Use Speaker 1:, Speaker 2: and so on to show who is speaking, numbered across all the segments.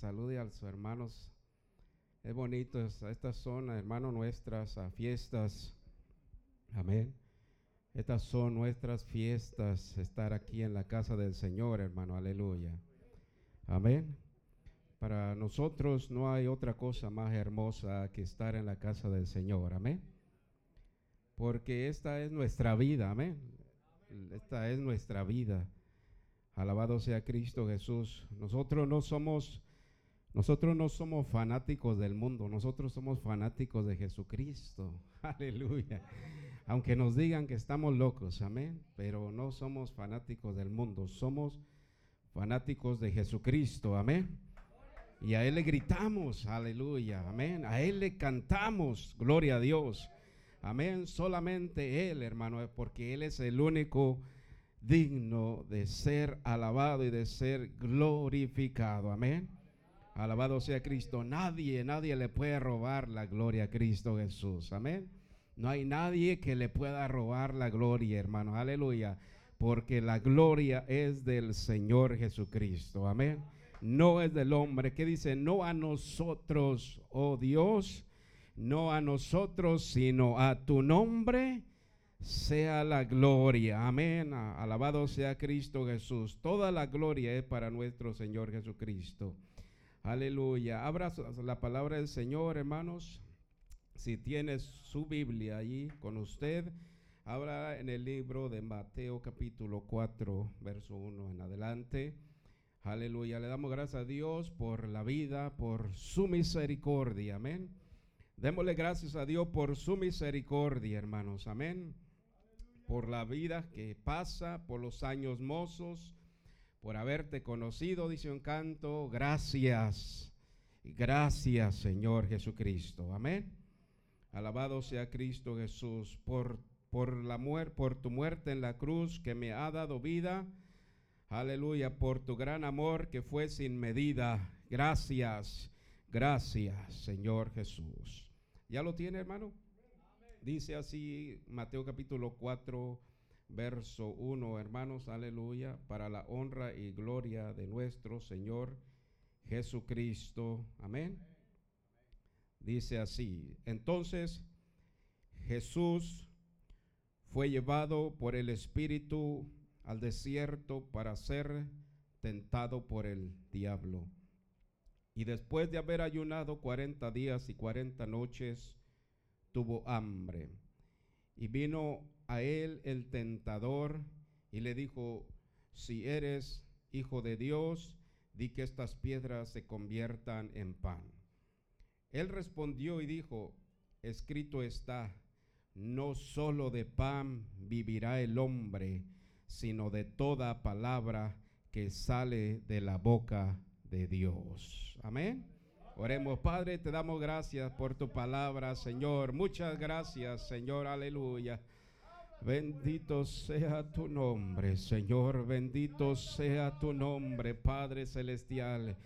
Speaker 1: salude a sus hermanos. Es bonito, estas son, hermanos, nuestras fiestas. Amén. Estas son nuestras fiestas, estar aquí en la casa del Señor, hermano. Aleluya. Amén. Para nosotros no hay otra cosa más hermosa que estar en la casa del Señor. Amén. Porque esta es nuestra vida. Amén. Esta es nuestra vida. Alabado sea Cristo Jesús. Nosotros no somos nosotros no somos fanáticos del mundo, nosotros somos fanáticos de Jesucristo. Aleluya. Aunque nos digan que estamos locos, amén, pero no somos fanáticos del mundo, somos fanáticos de Jesucristo, amén. Y a Él le gritamos, aleluya, amén. A Él le cantamos, gloria a Dios. Amén. Solamente Él, hermano, porque Él es el único digno de ser alabado y de ser glorificado. Amén. Alabado sea Cristo. Nadie, nadie le puede robar la gloria a Cristo Jesús. Amén. No hay nadie que le pueda robar la gloria, hermano. Aleluya. Porque la gloria es del Señor Jesucristo. Amén. No es del hombre. Que dice? No a nosotros, oh Dios. No a nosotros, sino a tu nombre sea la gloria. Amén. Alabado sea Cristo Jesús. Toda la gloria es para nuestro Señor Jesucristo. Aleluya. Abra la palabra del Señor, hermanos. Si tienes su Biblia allí con usted, abra en el libro de Mateo capítulo 4, verso 1 en adelante. Aleluya. Le damos gracias a Dios por la vida, por su misericordia. Amén. Démosle gracias a Dios por su misericordia, hermanos. Amén. Por la vida que pasa, por los años mozos por haberte conocido, dice un canto. Gracias, gracias Señor Jesucristo. Amén. Alabado sea Cristo Jesús por, por, la por tu muerte en la cruz que me ha dado vida. Aleluya, por tu gran amor que fue sin medida. Gracias, gracias Señor Jesús. ¿Ya lo tiene hermano? Dice así Mateo capítulo 4 verso 1, hermanos, aleluya, para la honra y gloria de nuestro Señor Jesucristo. Amén. Dice así, entonces Jesús fue llevado por el Espíritu al desierto para ser tentado por el diablo. Y después de haber ayunado cuarenta días y cuarenta noches, tuvo hambre. Y vino a él el tentador y le dijo, si eres hijo de Dios, di que estas piedras se conviertan en pan. Él respondió y dijo, escrito está, no solo de pan vivirá el hombre, sino de toda palabra que sale de la boca de Dios. Amén. Oremos, Padre, te damos gracias por tu palabra, Señor. Muchas gracias, Señor. Aleluya. Bendito sea tu nombre, Señor. Bendito sea tu nombre, Padre Celestial.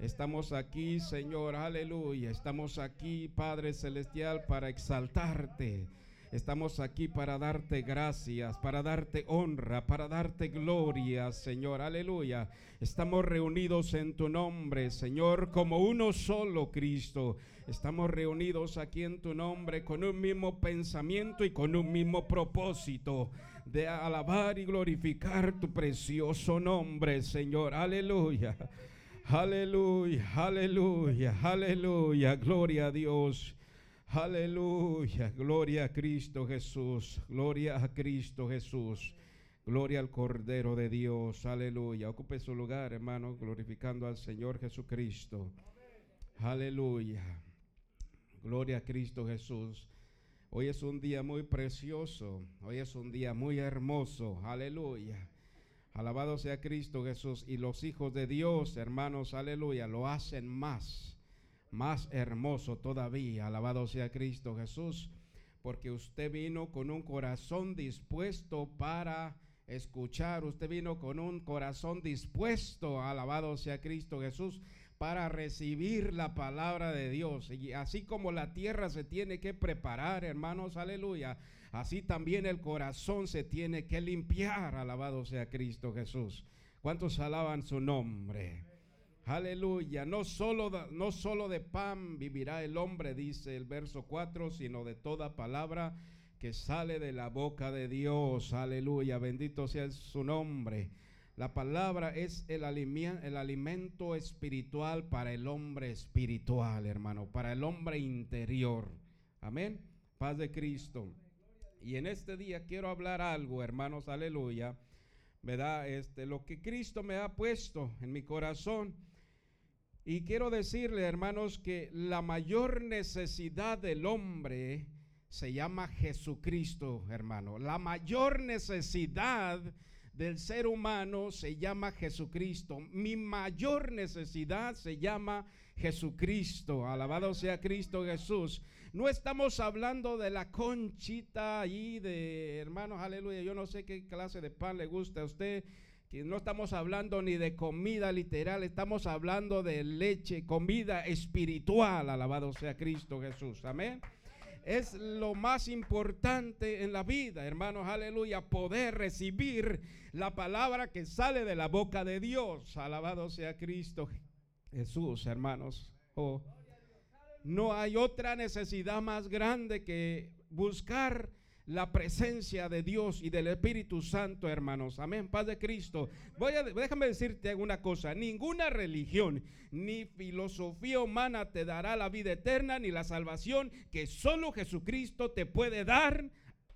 Speaker 1: Estamos aquí, Señor, aleluya. Estamos aquí, Padre Celestial, para exaltarte Estamos aquí para darte gracias, para darte honra, para darte gloria, Señor. Aleluya. Estamos reunidos en tu nombre, Señor, como uno solo, Cristo. Estamos reunidos aquí en tu nombre con un mismo pensamiento y con un mismo propósito de alabar y glorificar tu precioso nombre, Señor. Aleluya. Aleluya, aleluya, aleluya. Gloria a Dios. Aleluya, gloria a Cristo Jesús, gloria a Cristo Jesús, gloria al Cordero de Dios, aleluya. Ocupe su lugar, hermano, glorificando al Señor Jesucristo. Aleluya, gloria a Cristo Jesús. Hoy es un día muy precioso, hoy es un día muy hermoso, aleluya. Alabado sea Cristo Jesús y los hijos de Dios, hermanos, aleluya, lo hacen más más hermoso todavía. Alabado sea Cristo Jesús, porque usted vino con un corazón dispuesto para escuchar, usted vino con un corazón dispuesto, alabado sea Cristo Jesús, para recibir la palabra de Dios. Y así como la tierra se tiene que preparar, hermanos, aleluya, así también el corazón se tiene que limpiar, alabado sea Cristo Jesús. ¿Cuántos alaban su nombre? Aleluya. No solo, no solo de pan vivirá el hombre, dice el verso 4, sino de toda palabra que sale de la boca de Dios. Aleluya. Bendito sea su nombre. La palabra es el, el alimento espiritual para el hombre espiritual, hermano, para el hombre interior. Amén. Paz de Cristo. Y en este día quiero hablar algo, hermanos, aleluya. ¿Verdad? Este, lo que Cristo me ha puesto en mi corazón. Y quiero decirle, hermanos, que la mayor necesidad del hombre se llama Jesucristo, hermano. La mayor necesidad del ser humano se llama Jesucristo. Mi mayor necesidad se llama Jesucristo. Alabado sea Cristo Jesús. No estamos hablando de la conchita ahí de hermanos, aleluya. Yo no sé qué clase de pan le gusta a usted. No estamos hablando ni de comida literal, estamos hablando de leche, comida espiritual. Alabado sea Cristo Jesús. Amén es lo más importante en la vida, hermanos, aleluya, poder recibir la palabra que sale de la boca de Dios. Alabado sea Cristo Jesús, hermanos. Oh, no hay otra necesidad más grande que buscar la presencia de Dios y del Espíritu Santo, hermanos. Amén, paz de Cristo. Voy a, déjame decirte una cosa, ninguna religión ni filosofía humana te dará la vida eterna ni la salvación que solo Jesucristo te puede dar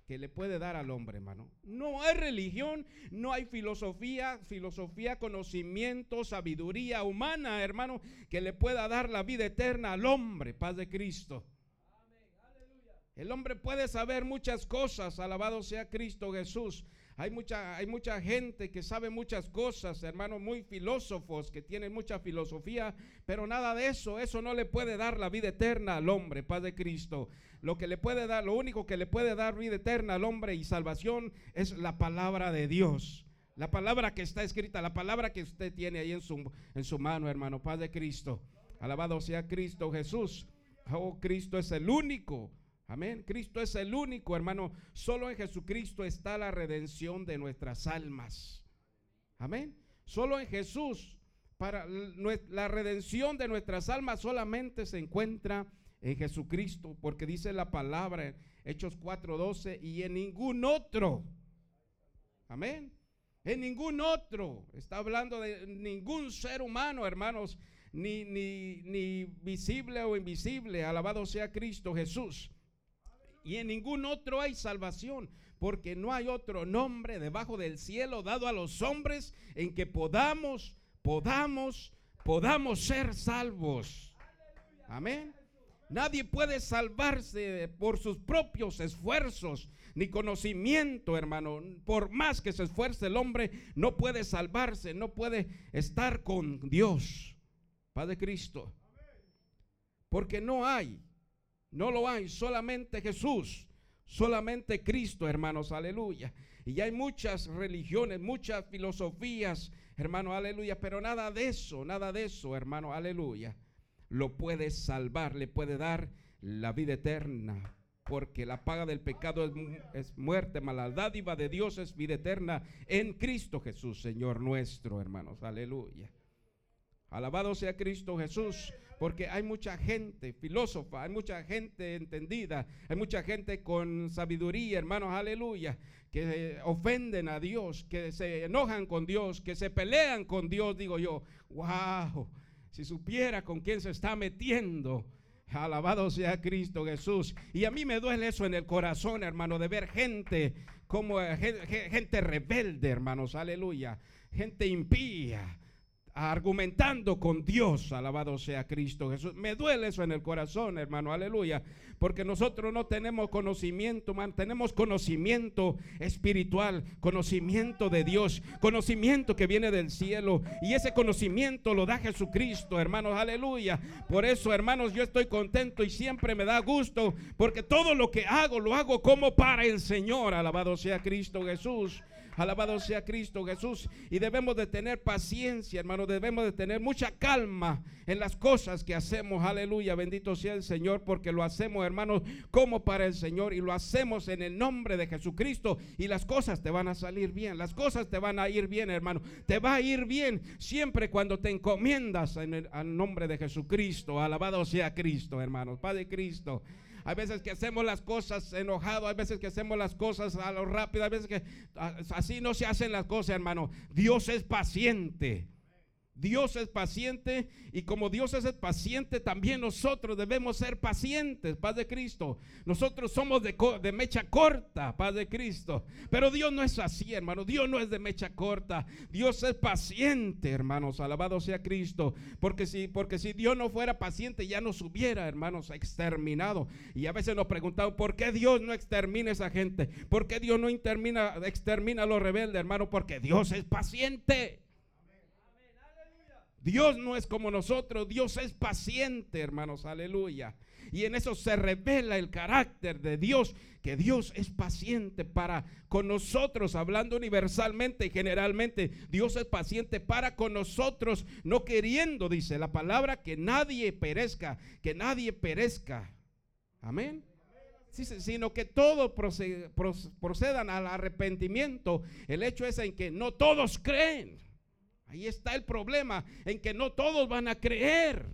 Speaker 1: que le puede dar al hombre, hermano. No hay religión, no hay filosofía, filosofía, conocimiento, sabiduría humana, hermano, que le pueda dar la vida eterna al hombre, paz de Cristo. El hombre puede saber muchas cosas, alabado sea Cristo Jesús. Hay mucha, hay mucha gente que sabe muchas cosas, hermanos, muy filósofos, que tienen mucha filosofía, pero nada de eso, eso no le puede dar la vida eterna al hombre, paz de Cristo. Lo que le puede dar, lo único que le puede dar vida eterna al hombre y salvación es la palabra de Dios. La palabra que está escrita, la palabra que usted tiene ahí en su, en su mano, hermano, paz de Cristo. Alabado sea Cristo Jesús. Oh, Cristo es el único Amén. Cristo es el único, hermano. Solo en Jesucristo está la redención de nuestras almas. Amén. Solo en Jesús. Para la redención de nuestras almas solamente se encuentra en Jesucristo, porque dice la palabra, Hechos 4:12, y en ningún otro. Amén. En ningún otro. Está hablando de ningún ser humano, hermanos, ni, ni, ni visible o invisible. Alabado sea Cristo Jesús y en ningún otro hay salvación, porque no hay otro nombre debajo del cielo dado a los hombres en que podamos, podamos, podamos ser salvos. Amén. Nadie puede salvarse por sus propios esfuerzos ni conocimiento, hermano. Por más que se esfuerce el hombre, no puede salvarse, no puede estar con Dios, Padre Cristo. Porque no hay no lo hay, solamente Jesús, solamente Cristo, hermanos, aleluya. Y hay muchas religiones, muchas filosofías, hermano, aleluya, pero nada de eso, nada de eso, hermano, aleluya, lo puede salvar, le puede dar la vida eterna. Porque la paga del pecado es, es muerte, mala dádiva de Dios es vida eterna en Cristo Jesús, Señor nuestro, hermanos, aleluya. Alabado sea Cristo Jesús porque hay mucha gente filósofa, hay mucha gente entendida, hay mucha gente con sabiduría, hermanos, aleluya, que ofenden a Dios, que se enojan con Dios, que se pelean con Dios, digo yo, wow, si supiera con quién se está metiendo. Alabado sea Cristo Jesús. Y a mí me duele eso en el corazón, hermano, de ver gente como gente rebelde, hermanos, aleluya. Gente impía, argumentando con Dios, alabado sea Cristo Jesús. Me duele eso en el corazón, hermano, aleluya, porque nosotros no tenemos conocimiento, tenemos conocimiento espiritual, conocimiento de Dios, conocimiento que viene del cielo, y ese conocimiento lo da Jesucristo, hermanos, aleluya. Por eso, hermanos, yo estoy contento y siempre me da gusto, porque todo lo que hago lo hago como para el Señor, alabado sea Cristo Jesús. Alabado sea Cristo Jesús. Y debemos de tener paciencia, hermano. Debemos de tener mucha calma en las cosas que hacemos. Aleluya. Bendito sea el Señor porque lo hacemos, hermanos, como para el Señor. Y lo hacemos en el nombre de Jesucristo. Y las cosas te van a salir bien. Las cosas te van a ir bien, hermano. Te va a ir bien siempre cuando te encomiendas en el nombre de Jesucristo. Alabado sea Cristo, hermanos. Padre Cristo. Hay veces que hacemos las cosas enojado, hay veces que hacemos las cosas a lo rápido, hay veces que así no se hacen las cosas, hermano. Dios es paciente. Dios es paciente y como Dios es paciente, también nosotros debemos ser pacientes, paz de Cristo. Nosotros somos de, de, mecha corta, paz de Cristo. Pero Dios no es así, hermano. Dios no es de mecha corta. Dios es paciente, hermanos. Alabado sea Cristo. Porque si, porque si Dios no fuera paciente, ya nos hubiera, hermanos, exterminado. Y a veces nos preguntamos, ¿por qué Dios no extermina a esa gente? ¿Por qué Dios no extermina a los rebeldes, hermano? Porque Dios es paciente. Dios no es como nosotros, Dios es paciente, hermanos, aleluya. Y en eso se revela el carácter de Dios, que Dios es paciente para con nosotros, hablando universalmente y generalmente. Dios es paciente para con nosotros, no queriendo, dice la palabra, que nadie perezca, que nadie perezca. Amén. Sino que todos procedan al arrepentimiento. El hecho es en que no todos creen. Ahí está el problema, en que no todos van a creer.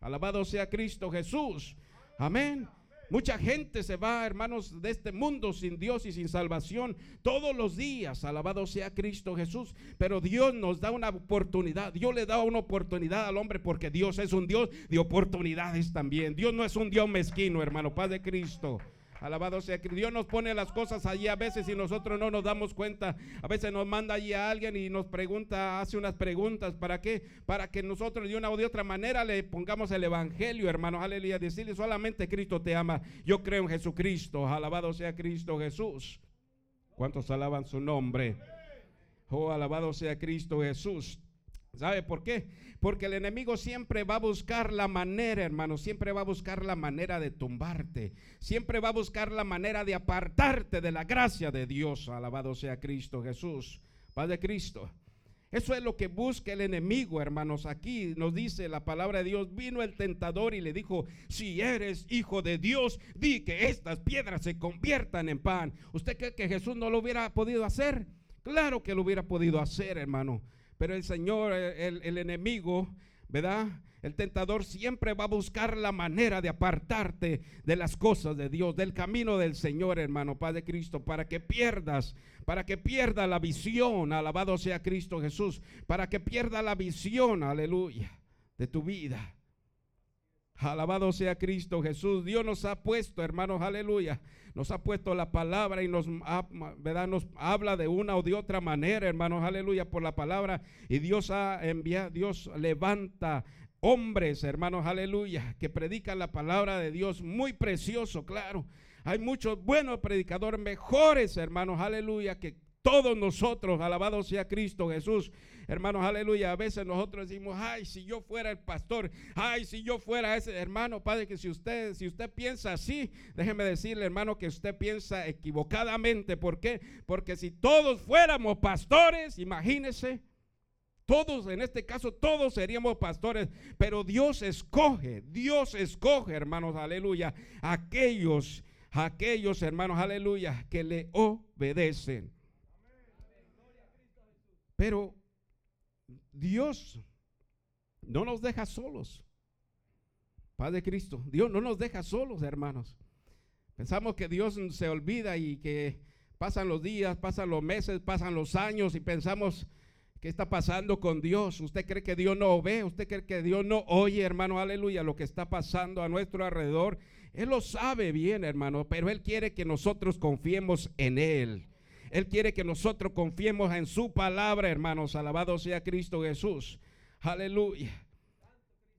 Speaker 1: Alabado sea Cristo Jesús. Amén. Mucha gente se va, hermanos, de este mundo sin Dios y sin salvación todos los días. Alabado sea Cristo Jesús. Pero Dios nos da una oportunidad. Dios le da una oportunidad al hombre porque Dios es un Dios de oportunidades también. Dios no es un Dios mezquino, hermano, Paz de Cristo. Alabado sea que Dios nos pone las cosas allí a veces y nosotros no nos damos cuenta. A veces nos manda allí a alguien y nos pregunta, hace unas preguntas. ¿Para qué? Para que nosotros de una o de otra manera le pongamos el evangelio, hermanos. Aleluya. Decirle solamente Cristo te ama. Yo creo en Jesucristo. Alabado sea Cristo Jesús. ¿Cuántos alaban su nombre? Oh, alabado sea Cristo Jesús. ¿Sabe por qué? Porque el enemigo siempre va a buscar la manera, hermano, siempre va a buscar la manera de tumbarte, siempre va a buscar la manera de apartarte de la gracia de Dios. Alabado sea Cristo Jesús, Padre Cristo. Eso es lo que busca el enemigo, hermanos. Aquí nos dice la palabra de Dios, vino el tentador y le dijo, si eres hijo de Dios, di que estas piedras se conviertan en pan. ¿Usted cree que Jesús no lo hubiera podido hacer? Claro que lo hubiera podido hacer, hermano. Pero el Señor, el, enemigo, ¿verdad? El tentador siempre va a buscar la manera de apartarte de las cosas de Dios, del camino del Señor, hermano, Padre Cristo, para que pierdas, para que pierda la visión, alabado sea Cristo Jesús, para que pierda la visión, aleluya, de tu vida. Alabado sea Cristo Jesús. Dios nos ha puesto, hermanos, aleluya, nos ha puesto la palabra y nos, ¿verdad? nos habla de una o de otra manera, hermanos, aleluya, por la palabra. Y Dios ha enviado, Dios levanta hombres, hermanos, aleluya, que predican la palabra de Dios muy precioso, claro. Hay muchos buenos predicadores, mejores, hermanos, aleluya, que todos nosotros, alabado sea Cristo Jesús. Hermanos, aleluya. A veces nosotros decimos, ay, si yo fuera el pastor, ay, si yo fuera ese hermano, padre, que si usted, si usted piensa así, déjeme decirle, hermano, que usted piensa equivocadamente. ¿Por qué? Porque si todos fuéramos pastores, imagínese. Todos, en este caso, todos seríamos pastores, pero Dios escoge, Dios escoge, hermanos, aleluya, aquellos, aquellos hermanos, aleluya, que le obedecen. Pero Dios no nos deja solos. Padre Cristo, Dios no nos deja solos, hermanos. Pensamos que Dios se olvida y que pasan los días, pasan los meses, pasan los años y pensamos, ¿qué está pasando con Dios? ¿Usted cree que Dios no ve? ¿Usted cree que Dios no oye, hermano? Aleluya, lo que está pasando a nuestro alrededor. Él lo sabe bien, hermano, pero Él quiere que nosotros confiemos en Él. Él quiere que nosotros confiemos en su palabra, hermanos. Alabado sea Cristo Jesús. Aleluya.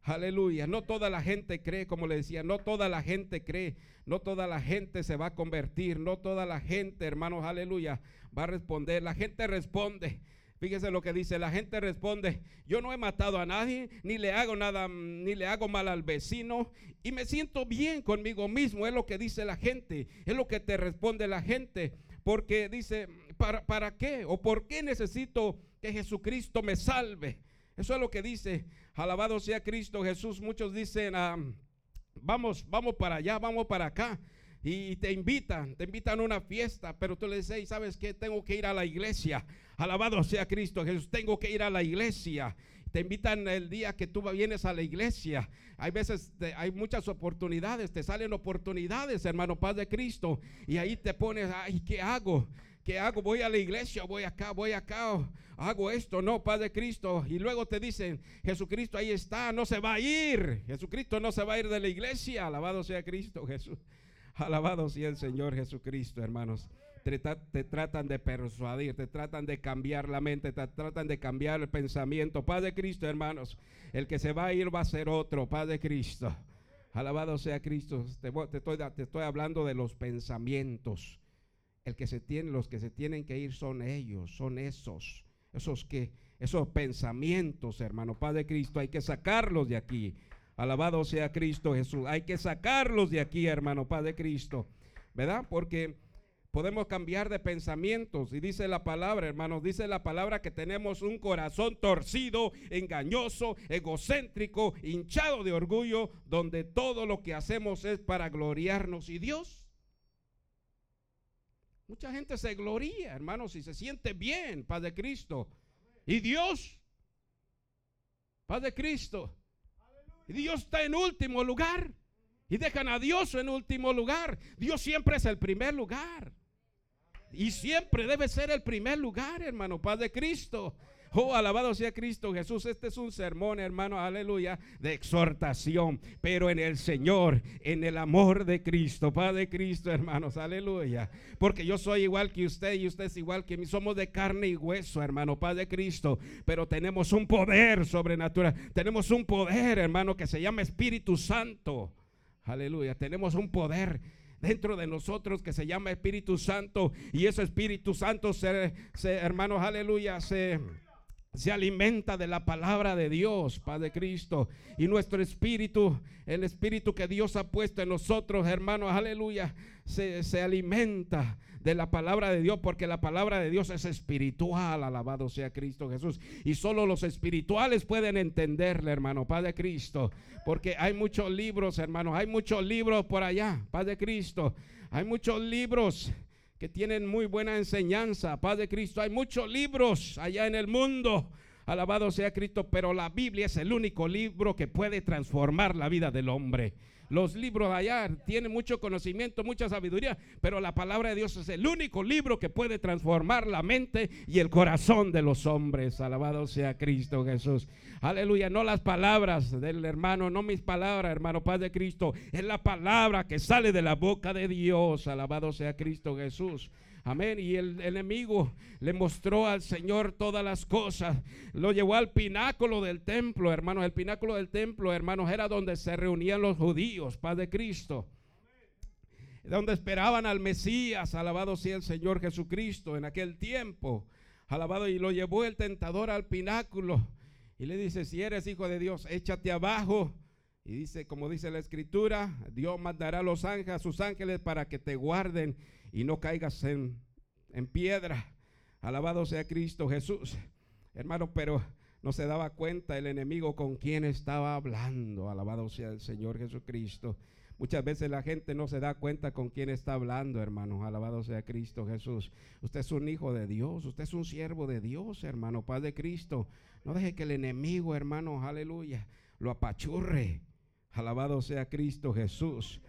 Speaker 1: Aleluya. No toda la gente cree, como le decía, no toda la gente cree, no toda la gente se va a convertir, no toda la gente, hermanos, aleluya, va a responder. La gente responde. Fíjese lo que dice, la gente responde, yo no he matado a nadie, ni le hago nada, ni le hago mal al vecino, y me siento bien conmigo mismo, es lo que dice la gente, es lo que te responde la gente. Porque dice, para, ¿para qué? ¿O por qué necesito que Jesucristo me salve? Eso es lo que dice, alabado sea Cristo Jesús. Muchos dicen, ah, vamos, vamos para allá, vamos para acá. Y te invitan, te invitan a una fiesta, pero tú le dices, ¿sabes qué? Tengo que ir a la iglesia. Alabado sea Cristo Jesús, tengo que ir a la iglesia te invitan el día que tú vienes a la iglesia. Hay veces, hay muchas oportunidades, te salen oportunidades, hermano, paz de Cristo. Y ahí te pones, ay, ¿qué hago? ¿Qué hago? Voy a la iglesia, voy acá, voy acá, hago esto, no, paz de Cristo. Y luego te dicen, Jesucristo ahí está, no se va a ir. Jesucristo no se va a ir de la iglesia. Alabado sea Cristo Jesús. Alabado sea el Señor Jesucristo, hermanos te, tratan de persuadir, te tratan de cambiar la mente, te tratan de cambiar el pensamiento. Padre Cristo, hermanos, el que se va a ir va a ser otro, Padre Cristo. Alabado sea Cristo. Te, estoy, te estoy hablando de los pensamientos. El que se tiene, los que se tienen que ir son ellos, son esos, esos que, esos pensamientos, hermano, Padre Cristo, hay que sacarlos de aquí. Alabado sea Cristo Jesús. Hay que sacarlos de aquí, hermano, Padre Cristo. ¿Verdad? Porque podemos cambiar de pensamientos. Y dice la palabra, hermanos, dice la palabra que tenemos un corazón torcido, engañoso, egocéntrico, hinchado de orgullo, donde todo lo que hacemos es para gloriarnos. ¿Y Dios? Mucha gente se gloria, hermanos, y se siente bien, paz de Cristo. ¿Y Dios? Paz de Cristo. Y Dios está en último lugar. Y dejan a Dios en último lugar. Dios siempre es el primer lugar. Y siempre debe ser el primer lugar, hermano, paz de Cristo. Oh, alabado sea Cristo Jesús. Este es un sermón, hermano, aleluya, de exhortación, pero en el Señor, en el amor de Cristo, paz de Cristo, hermanos, aleluya. Porque yo soy igual que usted y usted es igual que mí. Somos de carne y hueso, hermano, paz de Cristo, pero tenemos un poder sobrenatural. Tenemos un poder, hermano, que se llama Espíritu Santo. Aleluya. Tenemos un poder dentro de nosotros que se llama Espíritu Santo. Y ese Espíritu Santo, se, hermanos, aleluya, se se alimenta de la palabra de Dios, Padre Cristo. Y nuestro espíritu, el espíritu que Dios ha puesto en nosotros, hermanos, aleluya, se, se, alimenta de la palabra de Dios, porque la palabra de Dios es espiritual, alabado sea Cristo Jesús. Y solo los espirituales pueden entenderle, hermano, Padre Cristo. Porque hay muchos libros, hermanos, hay muchos libros por allá, Padre Cristo. Hay muchos libros que tienen muy buena enseñanza, Padre Cristo. Hay muchos libros allá en el mundo. Alabado sea Cristo, pero la Biblia es el único libro que puede transformar la vida del hombre. Los libros allá tienen mucho conocimiento, mucha sabiduría, pero la palabra de Dios es el único libro que puede transformar la mente y el corazón de los hombres. Alabado sea Cristo Jesús. Aleluya, no las palabras del hermano, no mis palabras, hermano Padre Cristo, es la palabra que sale de la boca de Dios. Alabado sea Cristo Jesús. Amén. Y el enemigo le mostró al Señor todas las cosas. Lo llevó al pináculo del templo, hermanos. El pináculo del templo, hermanos, era donde se reunían los judíos, Padre Cristo. Donde esperaban al Mesías, alabado sea el Señor Jesucristo en aquel tiempo. Alabado. Y lo llevó el tentador al pináculo. Y le dice, si eres hijo de Dios, échate abajo. Y dice, como dice la escritura, Dios mandará a los ángeles, a sus ángeles para que te guarden y no caigas en, en piedra. Alabado sea Cristo Jesús. Hermano, pero no se daba cuenta el enemigo con quien estaba hablando. Alabado sea el Señor Jesucristo. Muchas veces la gente no se da cuenta con quién está hablando, hermano. Alabado sea Cristo Jesús. Usted es un hijo de Dios. Usted es un siervo de Dios, hermano. Padre de Cristo. No deje que el enemigo, hermano, aleluya, lo apachurre. Alabado sea Cristo Jesús.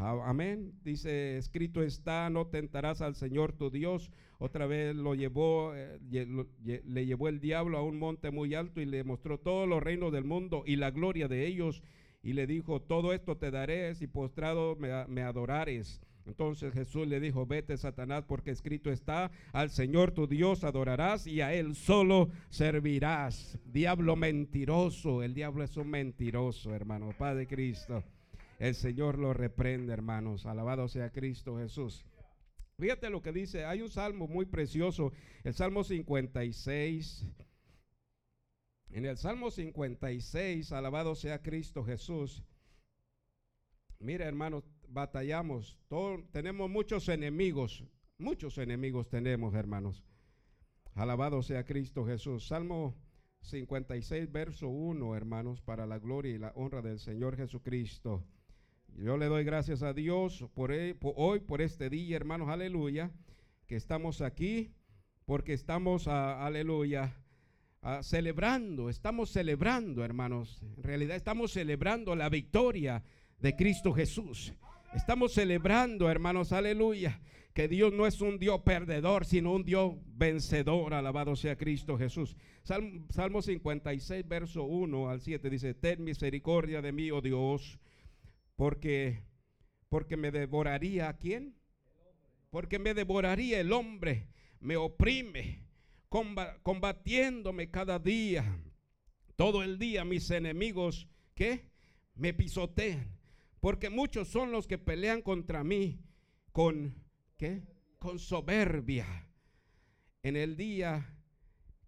Speaker 1: Amén. Dice, escrito está, no tentarás al Señor tu Dios. Otra vez lo llevó, eh, le llevó el diablo a un monte muy alto y le mostró todos los reinos del mundo y la gloria de ellos. Y le dijo, todo esto te daré si postrado me, me adorares. Entonces Jesús le dijo, vete Satanás, porque escrito está, al Señor tu Dios adorarás y a Él solo servirás. Diablo mentiroso, el diablo es un mentiroso, hermano, Padre Cristo. El Señor lo reprende, hermanos. Alabado sea Cristo Jesús. Fíjate lo que dice. Hay un salmo muy precioso, el Salmo 56. En el Salmo 56, alabado sea Cristo Jesús. Mira, hermanos, batallamos. tenemos muchos enemigos. Muchos enemigos tenemos, hermanos. Alabado sea Cristo Jesús. Salmo 56, verso 1, hermanos, para la gloria y la honra del Señor Jesucristo. Yo le doy gracias a Dios por, e, hoy, por este día, hermanos, aleluya, que estamos aquí, porque estamos, aleluya, celebrando, estamos celebrando, hermanos. En realidad estamos celebrando la victoria de Cristo Jesús. Estamos celebrando, hermanos, aleluya, que Dios no es un Dios perdedor, sino un Dios vencedor. Alabado sea Cristo Jesús. Salmo, Salmo 56, verso 1 al 7 dice, ten misericordia de mí, oh Dios porque, porque me devoraría a quién? Porque me devoraría el hombre, me oprime, combatiéndome cada día. Todo el día mis enemigos, ¿qué? Me pisotean. Porque muchos son los que pelean contra mí con, ¿qué? Con soberbia. En el día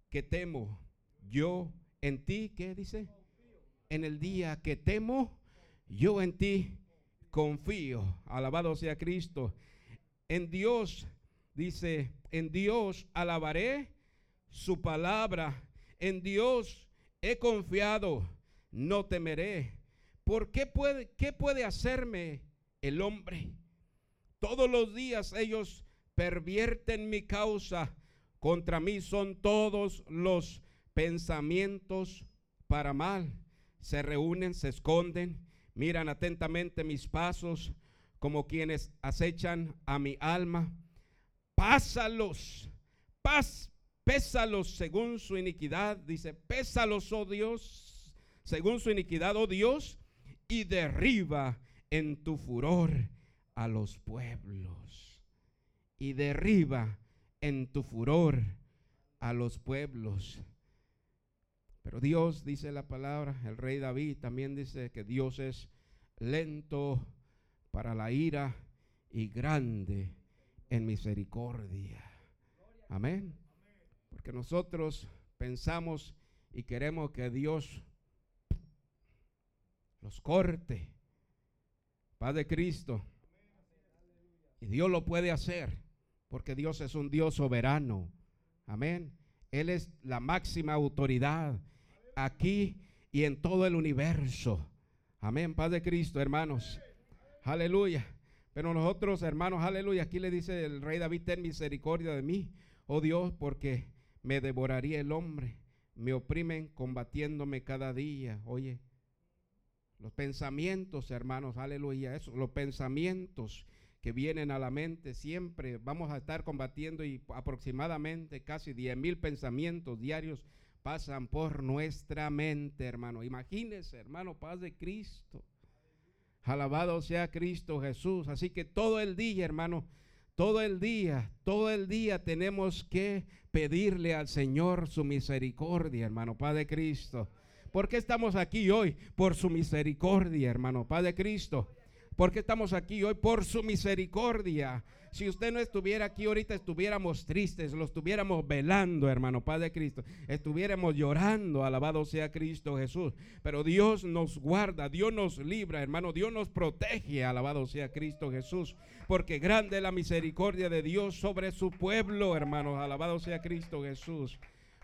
Speaker 1: que temo, yo en ti, ¿qué dice? En el día que temo, yo en ti confío. Alabado sea Cristo. En Dios, dice, en Dios alabaré su palabra. En Dios he confiado, no temeré. ¿Por qué puede, qué puede hacerme el hombre? Todos los días ellos pervierten mi causa. Contra mí son todos los pensamientos para mal. Se reúnen, se esconden miran atentamente mis pasos como quienes acechan a mi alma. Pásalos, paz, pésalos según su iniquidad, dice, pésalos, oh Dios, según su iniquidad, oh Dios, y derriba en tu furor a los pueblos. Y derriba en tu furor a los pueblos. Pero Dios, dice la palabra, el rey David también dice que Dios es lento para la ira y grande en misericordia. Amén. Porque nosotros pensamos y queremos que Dios los corte. Padre Cristo. Y Dios lo puede hacer porque Dios es un Dios soberano. Amén. Él es la máxima autoridad aquí y en todo el universo. Amén, Padre Cristo, hermanos. Aleluya. Pero nosotros, hermanos, aleluya, aquí le dice el rey David, ten misericordia de mí, oh Dios, porque me devoraría el hombre. Me oprimen combatiéndome cada día. Oye, los pensamientos, hermanos, aleluya, eso, los pensamientos que vienen a la mente siempre, vamos a estar combatiendo y aproximadamente casi 10 mil pensamientos diarios pasan por nuestra mente, hermano. Imagínese, hermano, paz de Cristo. Alabado sea Cristo Jesús. Así que todo el día, hermano, todo el día, todo el día tenemos que pedirle al Señor su misericordia, hermano, Padre Cristo. ¿Por qué estamos aquí hoy? Por su misericordia, hermano, Padre Cristo. ¿Por qué estamos aquí hoy? Por su misericordia. Si usted no estuviera aquí ahorita, estuviéramos tristes, lo estuviéramos velando, hermano Padre Cristo. Estuviéramos llorando, alabado sea Cristo Jesús. Pero Dios nos guarda, Dios nos libra, hermano. Dios nos protege, alabado sea Cristo Jesús. Porque grande es la misericordia de Dios sobre su pueblo, hermanos. Alabado sea Cristo Jesús.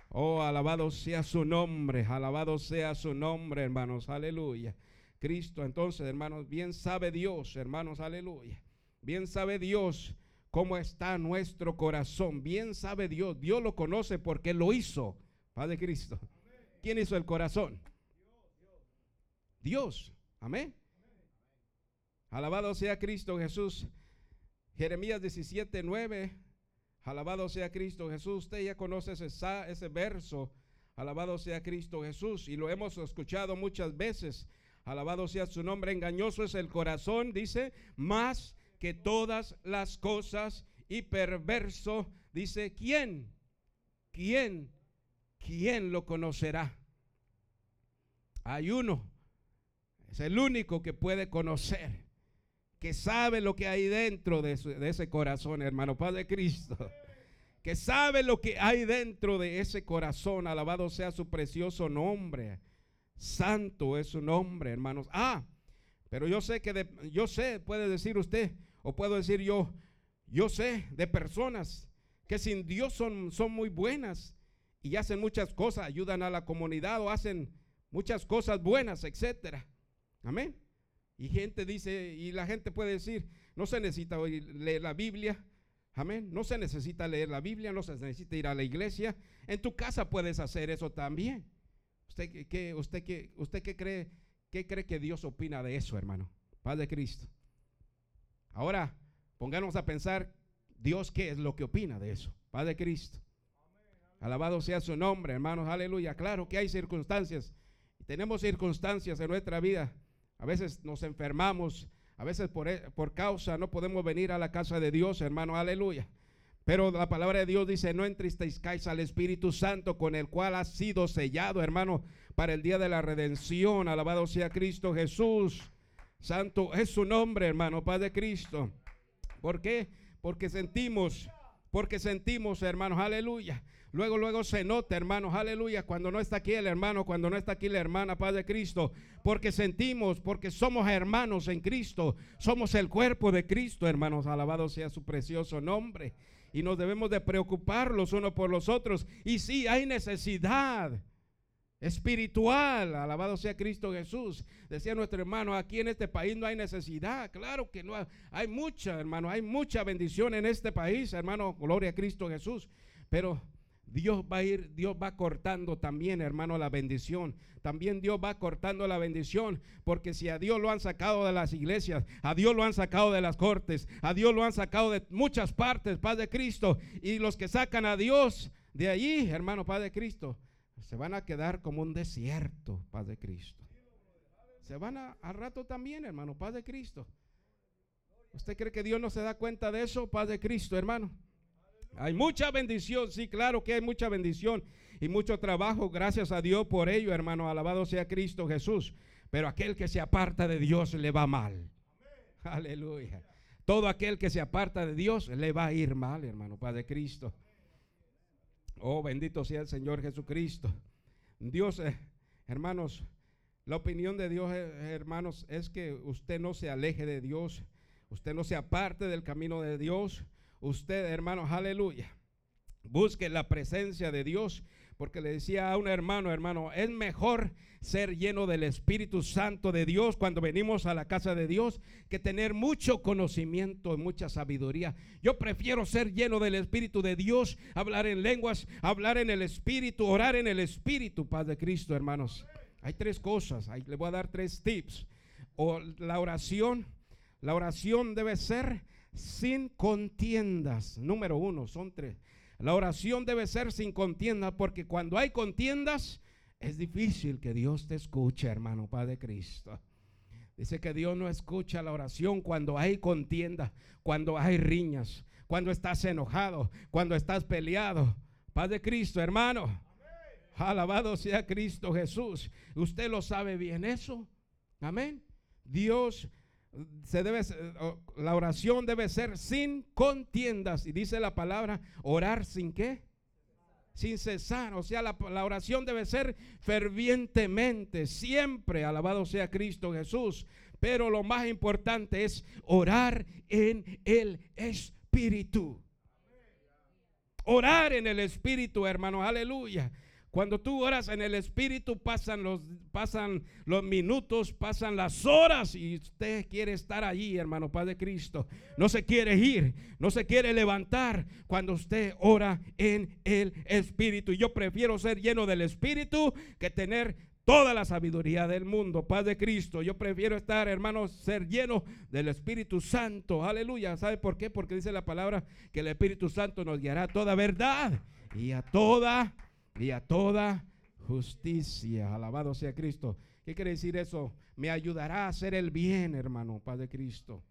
Speaker 1: Oh, alabado sea su nombre, alabado sea su nombre, hermanos. Aleluya. Cristo, entonces, hermanos, bien sabe Dios, hermanos, aleluya Bien sabe Dios cómo está nuestro corazón. Bien sabe Dios. Dios lo conoce porque lo hizo. Padre Cristo. ¿Quién hizo el corazón? Dios. Amén. Alabado sea Cristo Jesús. Jeremías 17, 9. Alabado sea Cristo Jesús. Usted ya conoce ese, ese verso. Alabado sea Cristo Jesús. Y lo hemos escuchado muchas veces. Alabado sea su nombre. Engañoso es el corazón, dice, más que todas las cosas y perverso, dice, ¿quién? ¿Quién? ¿Quién lo conocerá? Hay uno, es el único que puede conocer, que sabe lo que hay dentro de, ese corazón, hermano Padre Cristo que sabe lo que hay dentro de ese corazón. Alabado sea su precioso nombre. Santo es su nombre, hermanos. Ah, pero yo sé que yo sé, puede decir usted, o puedo decir yo, Yo sé de personas que sin Dios son, son muy buenas y hacen muchas cosas, ayudan a la comunidad o hacen muchas cosas buenas, etcétera. Amén. Y gente dice, y la gente puede decir, no se necesita leer la Biblia. Amén. No se necesita leer la Biblia, no se necesita ir a la iglesia. En tu casa puedes hacer eso también. ¿Usted qué, usted qué, usted qué cree, qué cree que Dios opina de eso, hermano? Paz de Cristo. Ahora, pongámonos a pensar, Dios qué es lo que opina de eso. Paz de Cristo. Alabado sea su nombre, hermanos. Aleluya. Claro que hay circunstancias. Tenemos circunstancias en nuestra vida. A veces nos enfermamos. A veces por, e, por causa no podemos venir a la casa de Dios, hermano. Aleluya. Pero la palabra de Dios dice, no entristezcáis al Espíritu Santo con el cual ha sido sellado, hermano, para el día de la redención. Alabado sea Cristo Jesús. Santo es su nombre, hermano, Padre Cristo. ¿Por qué? Porque sentimos, porque sentimos, hermanos, aleluya. Luego, luego se nota, hermanos, aleluya, cuando no está aquí el hermano, cuando no está aquí la hermana, Padre Cristo, porque sentimos, porque somos hermanos en Cristo, somos el cuerpo de Cristo, hermanos, alabado sea su precioso nombre. Y nos debemos de preocupar los unos por los otros. Y sí, hay necesidad espiritual. Alabado sea Cristo Jesús. Decía nuestro hermano, aquí en este país no hay necesidad. Claro que no hay, mucha, hermano, hay mucha bendición en este país, hermano. Gloria a Cristo Jesús. Pero Dios va a ir, Dios va cortando también, hermano, la bendición. También Dios va cortando la bendición, porque si a Dios lo han sacado de las iglesias, a Dios lo han sacado de las cortes, a Dios lo han sacado de muchas partes, Paz de Cristo, y los que sacan a Dios de allí, hermano, Paz de Cristo, se van a quedar como un desierto, paz de Cristo. Se van a, al rato también, hermano, paz de Cristo. ¿Usted cree que Dios no se da cuenta de eso, paz de Cristo, hermano? Hay mucha bendición, sí, claro que hay mucha bendición y mucho trabajo, gracias a Dios por ello, hermano, alabado sea Cristo Jesús. Pero aquel que se aparta de Dios le va mal. Aleluya. Todo aquel que se aparta de Dios le va a ir mal, hermano, Padre Cristo. Oh, bendito sea el Señor Jesucristo. Dios, eh, hermanos, la opinión de Dios, eh, hermanos, es que usted no se aleje de Dios, usted no se aparte del camino de Dios. Usted, hermanos, aleluya, busque la presencia de Dios porque le decía a un hermano, hermano, es mejor ser lleno del Espíritu Santo de Dios cuando venimos a la casa de Dios que tener mucho conocimiento y mucha sabiduría. Yo prefiero ser lleno del Espíritu de Dios, hablar en lenguas, hablar en el Espíritu, orar en el Espíritu, paz de Cristo, hermanos. Hay tres cosas, le voy a dar tres tips. O la oración, la oración debe ser sin contiendas. Número uno, son tres. La oración debe ser sin contiendas porque cuando hay contiendas es difícil que Dios te escuche, hermano Padre Cristo. Dice que Dios no escucha la oración cuando hay contienda, cuando hay riñas, cuando estás enojado, cuando estás peleado. Padre Cristo, hermano. Alabado sea Cristo Jesús. Usted lo sabe bien eso. Amén. Dios se debe, la oración debe ser sin contiendas. Y dice la palabra, orar sin qué? Sin cesar. O sea, la, la, oración debe ser fervientemente, siempre. Alabado sea Cristo Jesús. Pero lo más importante es orar en el Espíritu. Orar en el Espíritu, hermanos. Aleluya. Cuando tú oras en el Espíritu pasan los, pasan los minutos, pasan las horas y usted quiere estar allí, hermano Padre Cristo. No se quiere ir, no se quiere levantar cuando usted ora en el Espíritu. Yo prefiero ser lleno del Espíritu que tener toda la sabiduría del mundo, Padre Cristo. Yo prefiero estar, hermanos, ser lleno del Espíritu Santo. Aleluya. ¿Sabe por qué? Porque dice la palabra que el Espíritu Santo nos guiará a toda verdad y a toda y a toda justicia. Alabado sea Cristo. ¿Qué quiere decir eso? Me ayudará a hacer el bien, hermano, Padre Cristo.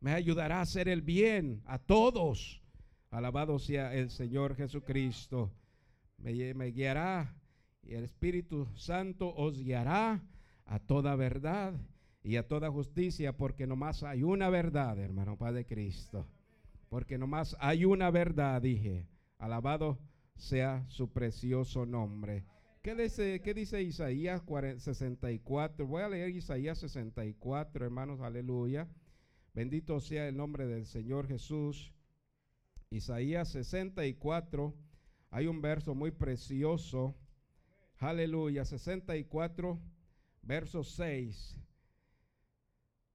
Speaker 1: Me ayudará a hacer el bien a todos. Alabado sea el Señor Jesucristo. Me, guiará y el Espíritu Santo os guiará a toda verdad y a toda justicia, porque nomás hay una verdad, hermano Padre Cristo. Porque nomás hay una verdad, dije. Alabado sea su precioso nombre. ¿Qué dice, qué dice Isaías 64? Voy a leer Isaías 64, hermanos, aleluya. Bendito sea el nombre del Señor Jesús. Isaías 64, hay un verso muy precioso. Aleluya, 64, verso 6.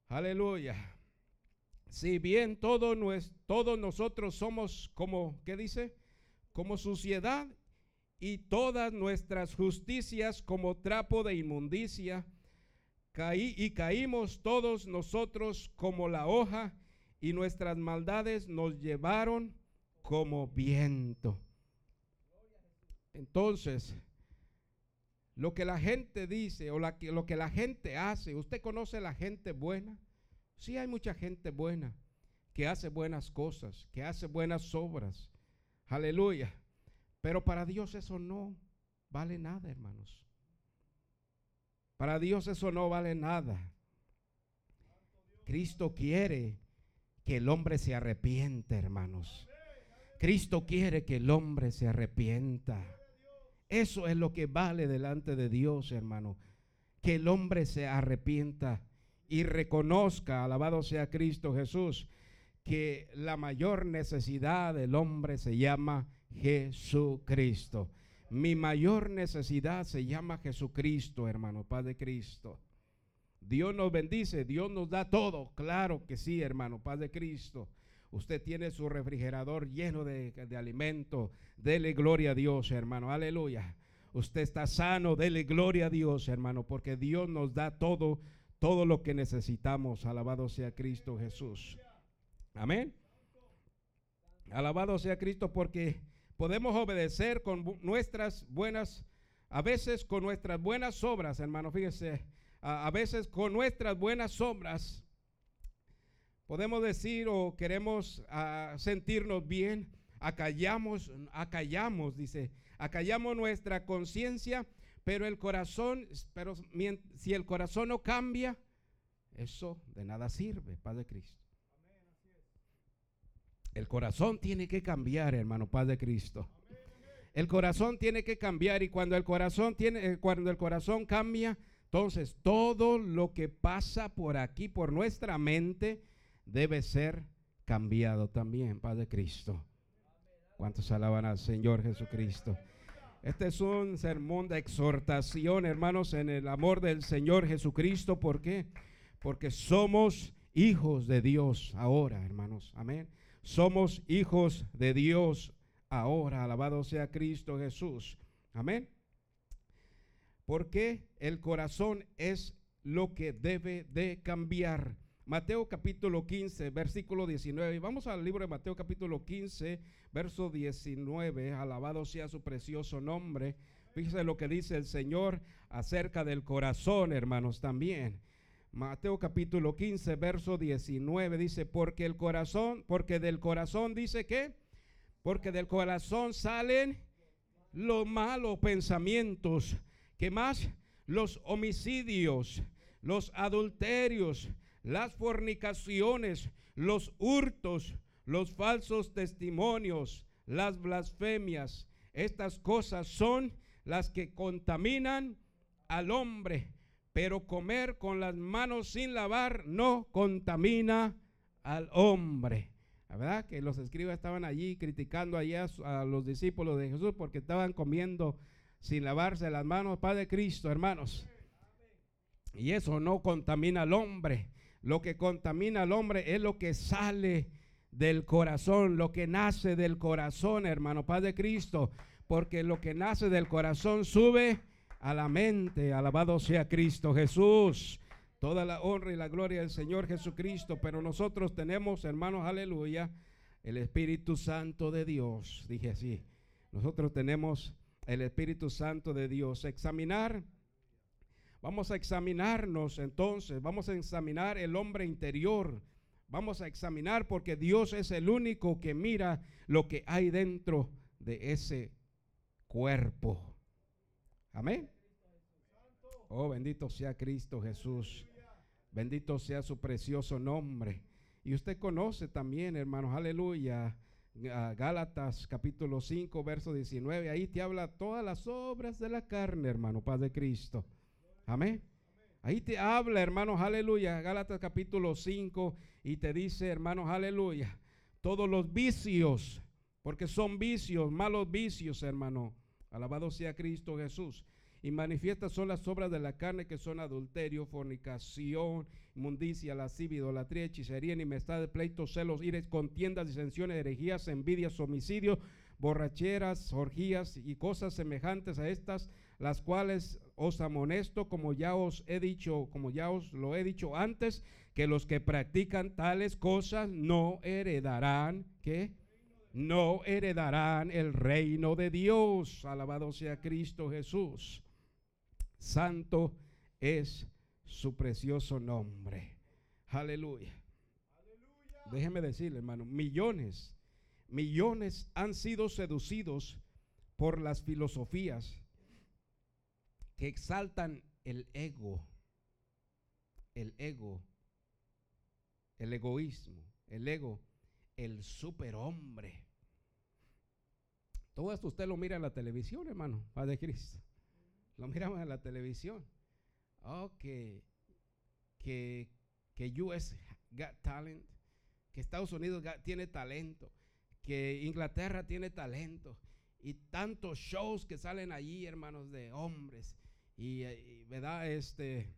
Speaker 1: Aleluya. Si bien todos, todos nosotros somos como, ¿qué dice? Como suciedad y todas nuestras justicias como trapo de inmundicia. Caí y caímos todos nosotros como la hoja y nuestras maldades nos llevaron como viento. Entonces, lo que la gente dice o la, lo que la gente hace, ¿usted conoce la gente buena? Sí hay mucha gente buena que hace buenas cosas, que hace buenas obras. Aleluya. Pero para Dios eso no vale nada, hermanos. Para Dios eso no vale nada. Cristo quiere que el hombre se arrepiente, hermanos. Cristo quiere que el hombre se arrepienta. Eso es lo que vale delante de Dios, hermano. Que el hombre se arrepienta y reconozca, alabado sea Cristo Jesús, que la mayor necesidad del hombre se llama Jesucristo. Mi mayor necesidad se llama Jesucristo, hermano, Padre Cristo. Dios nos bendice, Dios nos da todo. Claro que sí, hermano, Padre Cristo. Usted tiene su refrigerador lleno de, de alimento. Dele gloria a Dios, hermano. Aleluya. Usted está sano, dele gloria a Dios, hermano, porque Dios nos da todo, todo lo que necesitamos. Alabado sea Cristo Jesús. Amén. Alabado sea Cristo porque podemos obedecer con nuestras buenas, a veces con nuestras buenas obras, hermano, fíjese, a, veces con nuestras buenas obras podemos decir o queremos sentirnos bien, acallamos, acallamos, dice, acallamos nuestra conciencia, pero el corazón, pero si el corazón no cambia, eso de nada sirve, Padre Cristo. El corazón tiene que cambiar, hermano, Padre Cristo. El corazón tiene que cambiar y cuando el corazón tiene eh, cuando el corazón cambia, entonces todo lo que pasa por aquí por nuestra mente debe ser cambiado también, Padre Cristo. ¿Cuántos alaban al Señor Jesucristo? Este es un sermón de exhortación, hermanos, en el amor del Señor Jesucristo. ¿Por qué? Porque somos hijos de Dios ahora, hermanos. Amén. Somos hijos de Dios ahora. Alabado sea Cristo Jesús. Amén. Porque el corazón es lo que debe de cambiar. Mateo capítulo 15, versículo 19. Vamos al libro de Mateo capítulo 15, verso 19. Alabado sea su precioso nombre. Fíjese lo que dice el Señor acerca del corazón, hermanos, también. Mateo capítulo 15, verso 19 dice, porque el corazón, porque del corazón dice que, porque del corazón salen los malos pensamientos, que más los homicidios, los adulterios, las fornicaciones, los hurtos, los falsos testimonios, las blasfemias. Estas cosas son las que contaminan al hombre pero comer con las manos sin lavar no contamina al hombre. La verdad que los escribas estaban allí criticando allá a, los discípulos de Jesús porque estaban comiendo sin lavarse las manos, Padre Cristo, hermanos. Y eso no contamina al hombre. Lo que contamina al hombre es lo que sale del corazón, lo que nace del corazón, hermano, Padre Cristo. Porque lo que nace del corazón sube a la mente. Alabado sea Cristo Jesús. Toda la honra y la gloria del Señor Jesucristo. Pero nosotros tenemos, hermanos, aleluya, el Espíritu Santo de Dios. Dije así. Nosotros tenemos el Espíritu Santo de Dios. Examinar. Vamos a examinarnos entonces. Vamos a examinar el hombre interior. Vamos a examinar porque Dios es el único que mira lo que hay dentro de ese cuerpo. Amén. Oh, bendito sea Cristo Jesús. Bendito sea su precioso nombre. Y usted conoce también, hermanos, aleluya, Gálatas capítulo 5, verso 19. Ahí te habla todas las obras de la carne, hermano, Padre Cristo. Amén. Ahí te habla, hermanos, aleluya. Gálatas capítulo 5 y te dice, hermanos, aleluya. Todos los vicios, porque son vicios, malos vicios, hermano. Alabado sea Cristo Jesús. Y manifiestas son las obras de la carne que son adulterio, fornicación, mundicia, lascivia, idolatría, hechicería, enemistad, pleitos, celos, ires, contiendas, disensiones, herejías, envidias, homicidios, borracheras, orgías y cosas semejantes a estas, las cuales os amonesto, como ya os he dicho, como ya os lo he dicho antes, que los que practican tales cosas no heredarán, ¿qué? No heredarán el reino de Dios. Alabado sea Cristo Jesús. Santo es su precioso nombre. Aleluya. Déjeme decirle, hermano, millones, millones han sido seducidos por las filosofías que exaltan el ego, el ego, el egoísmo, el ego, el superhombre. Todo esto usted lo mira en la televisión, hermano, Padre Cristo. Lo miramos en la televisión. Oh, que, que, que US got talent, que Estados Unidos tiene talento, que Inglaterra tiene talento. Y tantos shows que salen allí, hermanos, de hombres. Y, y verdad, este,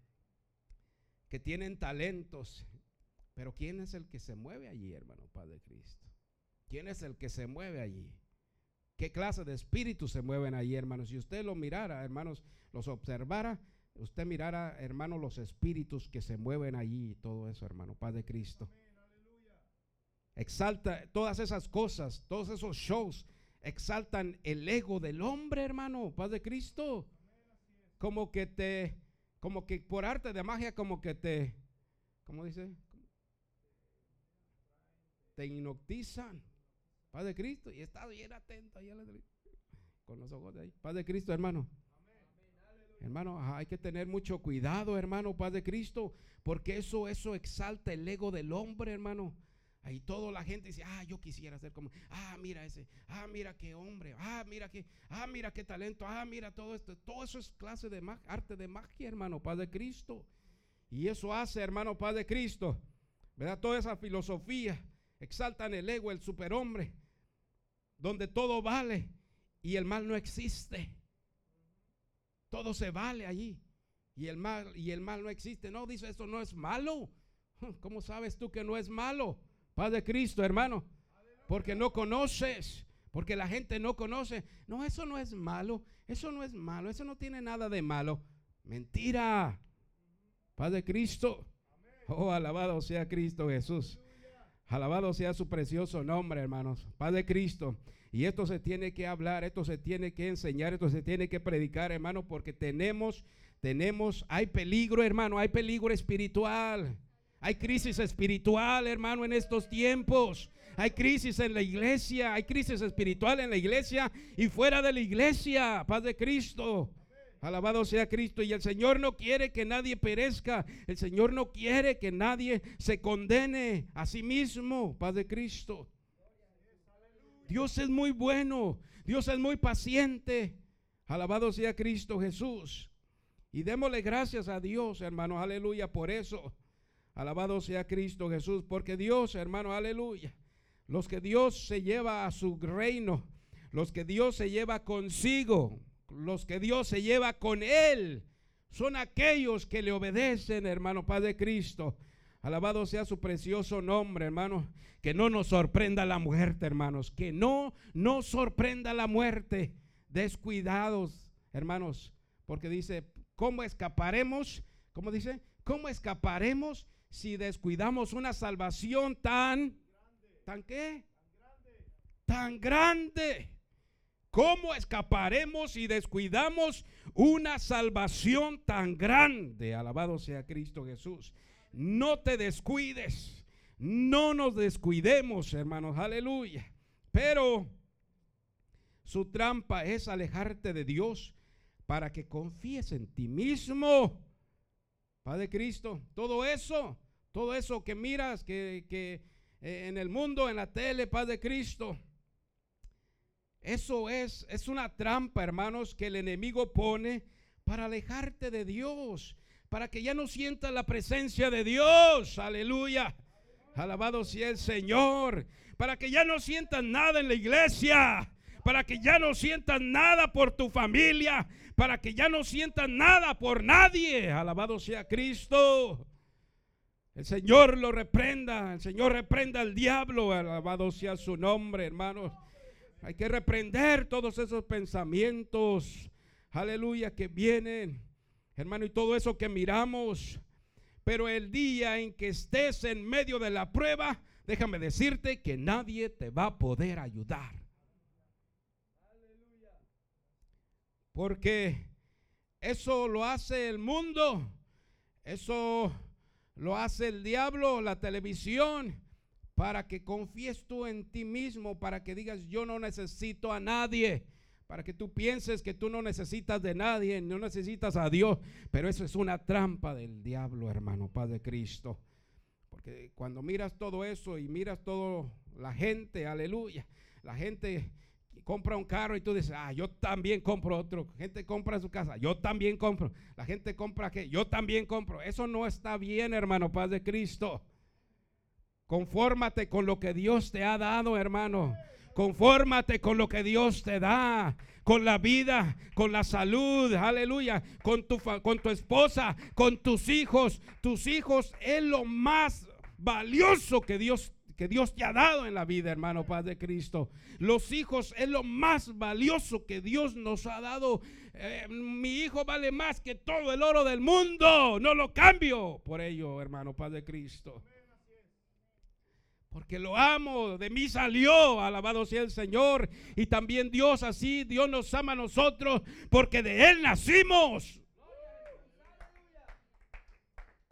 Speaker 1: que tienen talentos. Pero ¿quién es el que se mueve allí, hermano, Padre Cristo? ¿Quién es el que se mueve allí? Qué clase de espíritus se mueven ahí, hermanos. Si usted lo mirara, hermanos, los observara, usted mirara, hermanos, los espíritus que se mueven allí, todo eso, hermano, Padre Cristo. Exalta todas esas cosas, todos esos shows, exaltan el ego del hombre, hermano, Padre Cristo. Como que te, como que por arte de magia, como que te, ¿cómo dice? Te inoctizan Padre de Cristo. Y está bien atento ahí con los ojos de ahí. Padre de Cristo, hermano. Hermano, hay que tener mucho cuidado, hermano, Padre de Cristo, porque eso, eso exalta el ego del hombre, hermano. Ahí toda la gente dice, ah, yo quisiera ser como, ah, mira ese, ah, mira qué hombre, ah, mira qué, ah, mira qué talento, ah, mira todo esto. Todo eso es clase de arte de magia, hermano, Padre de Cristo. Y eso hace, hermano, Padre de Cristo, ¿verdad? Toda esa filosofía exaltan el ego, el superhombre donde todo vale y el mal no existe. Todo se vale allí. Y el mal y el mal no existe. No dice eso no es malo. ¿Cómo sabes tú que no es malo? Padre Cristo, hermano. Porque no conoces, porque la gente no conoce. No, eso no es malo. Eso no es malo. Eso no tiene nada de malo. Mentira. Padre Cristo. Oh, alabado sea Cristo Jesús. Alabado sea su precioso nombre, hermanos. Padre Cristo. Y esto se tiene que hablar, esto se tiene que enseñar, esto se tiene que predicar, hermano, porque tenemos, tenemos, hay peligro, hermano, hay peligro espiritual. Hay crisis espiritual, hermano, en estos tiempos. Hay crisis en la iglesia, hay crisis espiritual en la iglesia y fuera de la iglesia. Paz de Cristo. Alabado sea Cristo. Y el Señor no quiere que nadie perezca. El Señor no quiere que nadie se condene a sí mismo. Padre Cristo. Dios es muy bueno. Dios es muy paciente. Alabado sea Cristo Jesús. Y démosle gracias a Dios, hermanos. Aleluya por eso. Alabado sea Cristo Jesús. Porque Dios, hermano, aleluya. Los que Dios se lleva a su reino. Los que Dios se lleva consigo los que Dios se lleva con él son aquellos que le obedecen, hermano Padre Cristo. Alabado sea su precioso nombre, hermano. Que no nos sorprenda la muerte, hermanos. Que no nos sorprenda la muerte. Descuidados, hermanos. Porque dice, ¿cómo escaparemos? ¿Cómo dice? ¿Cómo escaparemos si descuidamos una salvación tan, tan qué? Tan grande. ¿Cómo escaparemos si descuidamos una salvación tan grande? Alabado sea Cristo Jesús. No te descuides. No nos descuidemos, hermanos. Aleluya. Pero su trampa es alejarte de Dios para que confíes en ti mismo. Padre Cristo, todo eso, todo eso que miras que, eh, en el mundo, en la tele, Padre Cristo, eso es, es una trampa, hermanos, que el enemigo pone para alejarte de Dios, para que ya no sientas la presencia de Dios. Aleluya. Alabado sea el Señor. Para que ya no sientas nada en la iglesia. Para que ya no sientas nada por tu familia. Para que ya no sientas nada por nadie. Alabado sea Cristo. El Señor lo reprenda. El Señor reprenda al diablo. Alabado sea su nombre, hermanos. Hay que reprender todos esos pensamientos. Aleluya, que vienen. Hermano, y todo eso que miramos. Pero el día en que estés en medio de la prueba, déjame decirte que nadie te va a poder ayudar. Porque eso lo hace el mundo, eso lo hace el diablo, la televisión, para que confíes tú en ti mismo, para que digas yo no necesito a nadie, para que tú pienses que tú no necesitas de nadie, no necesitas a Dios, pero eso es una trampa del diablo, hermano, Padre Cristo. Porque cuando miras todo eso y miras todo la gente, aleluya, la gente compra un carro y tú dices, ah, yo también compro otro. Gente compra su casa, yo también compro. La gente compra que yo también compro. Eso no está bien, hermano, paz de Cristo. Confórmate con lo que Dios te ha dado, hermano. Confórmate con lo que Dios te da, con la vida, con la salud, aleluya, con tu, con tu esposa, con tus hijos. Tus hijos es lo más valioso que Dios que Dios te ha dado en la vida, hermano Padre Cristo. Los hijos es lo más valioso que Dios nos ha dado. Eh, mi hijo vale más que todo el oro del mundo. No lo cambio por ello, hermano Padre Cristo. Porque lo amo, de mí salió, alabado sea el Señor. Y también Dios así, Dios nos ama a nosotros, porque de Él nacimos.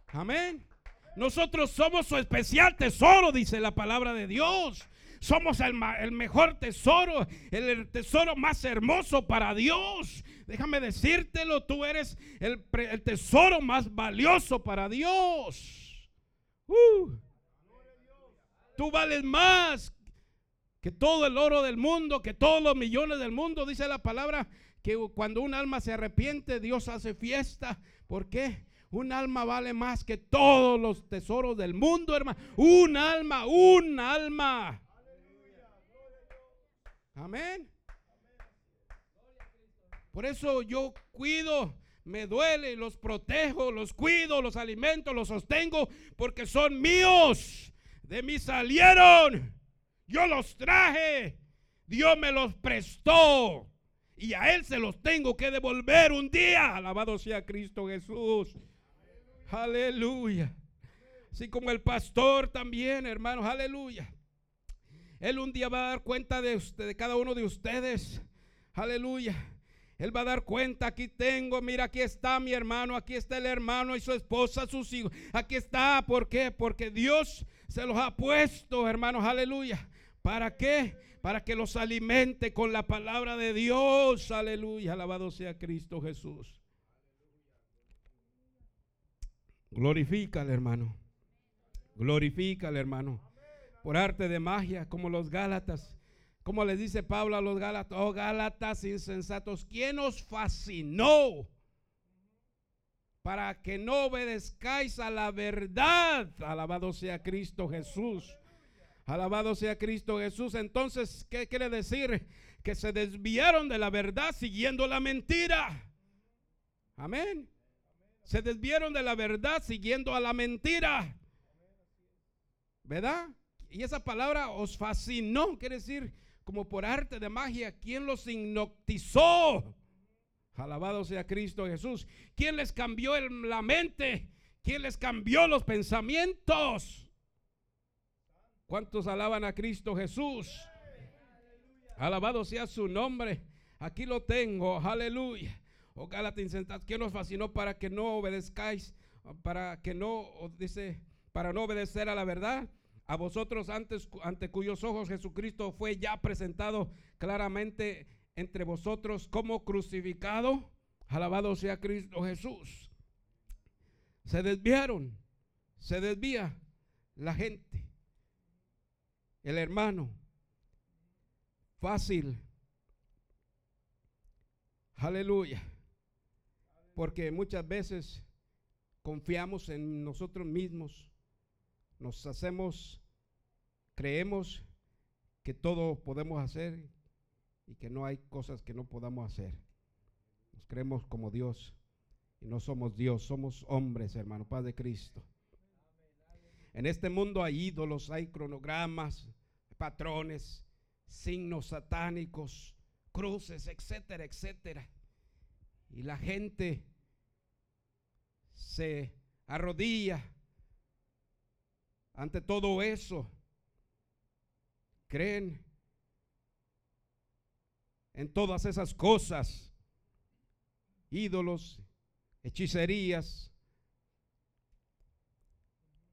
Speaker 1: Amén. Nosotros somos su especial tesoro, dice la palabra de Dios. Somos el, mejor tesoro, el, tesoro más hermoso para Dios. Déjame decírtelo, tú eres el, tesoro más valioso para Dios. Uh. Tú vales más que todo el oro del mundo, que todos los millones del mundo. Dice la palabra que cuando un alma se arrepiente, Dios hace fiesta. ¿Por qué? Un alma vale más que todos los tesoros del mundo, hermano. Un alma, un alma. Amén. Por eso yo cuido, me duele, los protejo, los cuido, los alimento, los sostengo, porque son míos. De mí salieron. Yo los traje. Dios me los prestó. Y a Él se los tengo que devolver un día. Alabado sea Cristo Jesús. Aleluya. Así como el pastor también, hermanos, aleluya. Él un día va a dar cuenta de, usted, de cada uno de ustedes. Aleluya. Él va a dar cuenta, aquí tengo, mira, aquí está mi hermano, aquí está el hermano y su esposa, sus hijos. Aquí está, ¿por qué? Porque Dios se los ha puesto, hermanos, aleluya. ¿Para qué? Para que los alimente con la palabra de Dios, aleluya. Alabado sea Cristo Jesús. Glorifícale, hermano. Glorifícale, hermano. Por arte de magia, como los Gálatas. Como les dice Pablo a los Gálatas, oh Gálatas insensatos, ¿quién os fascinó para que no obedezcáis a la verdad? Alabado sea Cristo Jesús. Alabado sea Cristo Jesús. Entonces, ¿qué quiere decir? Que se desviaron de la verdad siguiendo la mentira. Amén. Se desvieron de la verdad siguiendo a la mentira. ¿Verdad? Y esa palabra os fascinó, quiere decir, como por arte de magia, ¿quién los hipnotizó? Alabado sea Cristo Jesús. ¿Quién les cambió la mente? ¿Quién les cambió los pensamientos? ¿Cuántos alaban a Cristo Jesús? Alabado sea su nombre. Aquí lo tengo. Aleluya. O oh, Gálatas ¿quién nos fascinó para que no obedezcáis? Para que no, dice, para no obedecer a la verdad. A vosotros antes, ante cuyos ojos Jesucristo fue ya presentado claramente entre vosotros como crucificado. Alabado sea Cristo Jesús. Se desviaron, se desvía la gente, el hermano. Fácil. Aleluya porque muchas veces confiamos en nosotros mismos, nos hacemos, creemos que todo podemos hacer y que no hay cosas que no podamos hacer. Nos creemos como Dios y no somos Dios, somos hombres, hermano, Padre Cristo. En este mundo hay ídolos, hay cronogramas, patrones, signos satánicos, cruces, etcétera, etcétera. Y la gente se arrodilla ante todo eso. Creen en todas esas cosas, ídolos, hechicerías,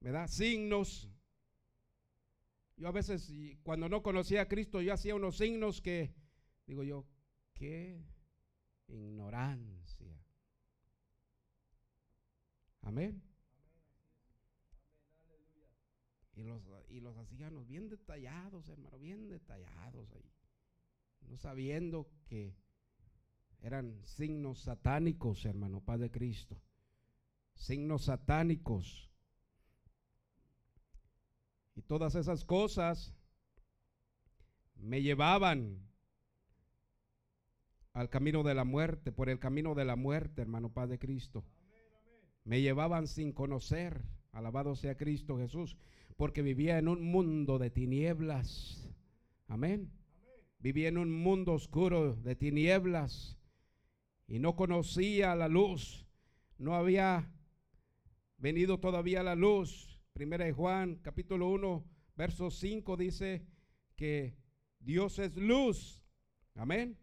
Speaker 1: da Signos. Yo a veces, cuando no conocía a Cristo, yo hacía unos signos que, digo yo, qué ignorancia. Amén. Y los, y los hacíamos bien detallados, hermano, bien detallados ahí. No sabiendo que eran signos satánicos, hermano, Padre Cristo. Signos satánicos. Y todas esas cosas me llevaban al camino de la muerte, por el camino de la muerte, hermano Padre Cristo. Me llevaban sin conocer, alabado sea Cristo Jesús, porque vivía en un mundo de tinieblas. Amén. Vivía en un mundo oscuro de tinieblas y no conocía la luz. No había venido todavía la luz. Primera de Juan, capítulo 1, verso 5 dice que Dios es luz. Amén.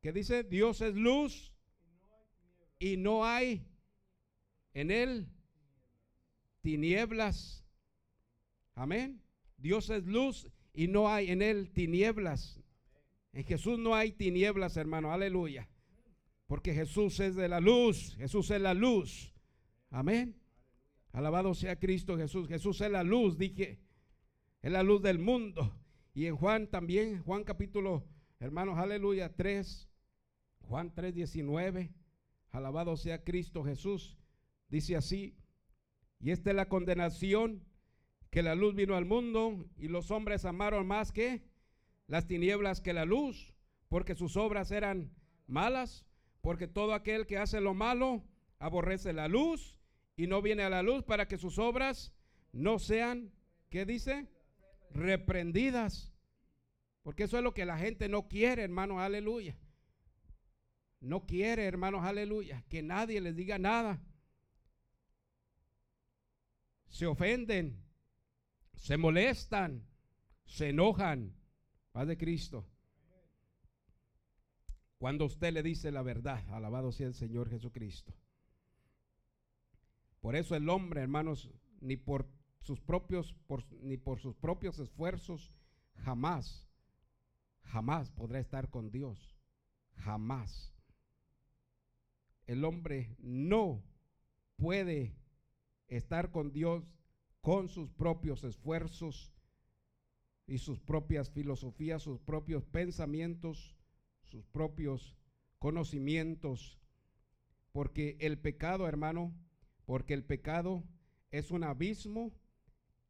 Speaker 1: ¿Qué dice? Dios es luz y no hay en él tinieblas. Amén. Dios es luz y no hay en él tinieblas. En Jesús no hay tinieblas, hermano. Aleluya. Porque Jesús es de la luz. Jesús es la luz. Amén. Alabado sea Cristo Jesús. Jesús es la luz, dije. Es la luz del mundo. Y en Juan también, Juan capítulo, hermanos, aleluya, 3, Juan 3, 19. Alabado sea Cristo Jesús. Dice así. Y esta es la condenación, que la luz vino al mundo y los hombres amaron más que las tinieblas que la luz, porque sus obras eran malas, porque todo aquel que hace lo malo aborrece la luz y no viene a la luz para que sus obras no sean, ¿qué dice? Reprendidas. Porque eso es lo que la gente no quiere, hermanos, aleluya. No quiere, hermanos, aleluya, que nadie les diga nada. Se ofenden, se molestan, se enojan, Paz de Cristo. Cuando usted le dice la verdad, alabado sea el Señor Jesucristo. Por eso el hombre, hermanos, ni por sus propios, ni por sus propios esfuerzos, jamás, jamás podrá estar con Dios. Jamás. El hombre no puede estar con Dios con sus propios esfuerzos, y sus propias filosofías, sus propios pensamientos, sus propios conocimientos. Porque el pecado, hermano, porque el pecado es un abismo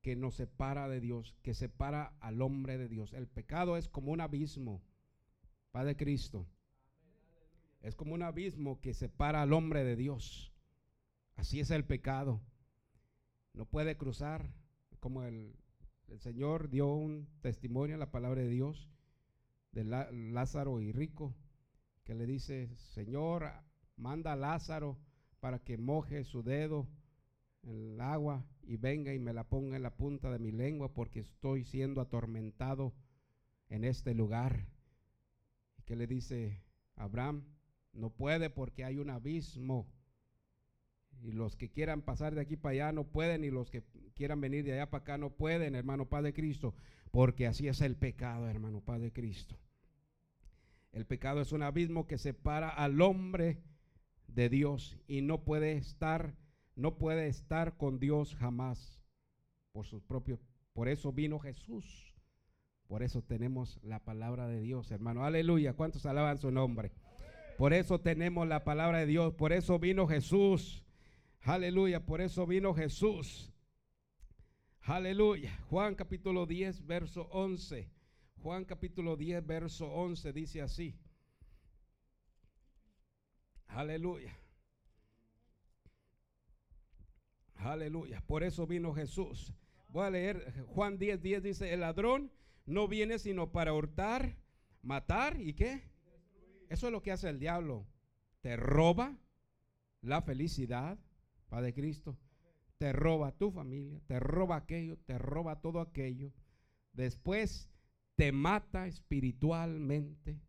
Speaker 1: que nos separa de Dios, que separa al hombre de Dios. El pecado es como un abismo, Padre Cristo. Es como un abismo que separa al hombre de Dios. Así es el pecado. No puede cruzar como el Señor dio un testimonio en la palabra de Dios de Lázaro y Rico, que le dice, Señor, manda a Lázaro para que moje su dedo en el agua y venga y me la ponga en la punta de mi lengua porque estoy siendo atormentado en este lugar. Y que le dice Abraham, no puede porque hay un abismo y los que quieran pasar de aquí para allá no pueden, y los que quieran venir de allá para acá no pueden, hermano Padre Cristo, porque así es el pecado, hermano Padre Cristo. El pecado es un abismo que separa al hombre de Dios y no puede estar, no puede estar con Dios jamás por sus propios. Por eso vino Jesús. Por eso tenemos la palabra de Dios, hermano. Aleluya. ¿Cuántos alaban su nombre? Por eso tenemos la palabra de Dios. Por eso vino Jesús Aleluya, por eso vino Jesús. Aleluya. Juan capítulo 10, verso 11. Juan capítulo 10, verso 11 dice así. Aleluya. Aleluya. Por eso vino Jesús. Voy a leer Juan 10, 10 dice, el ladrón no viene sino para hurtar, matar y qué. Eso es lo que hace el diablo. Te roba la felicidad, Padre Cristo. Te roba tu familia, te roba aquello, te roba todo aquello. Después te mata espiritualmente.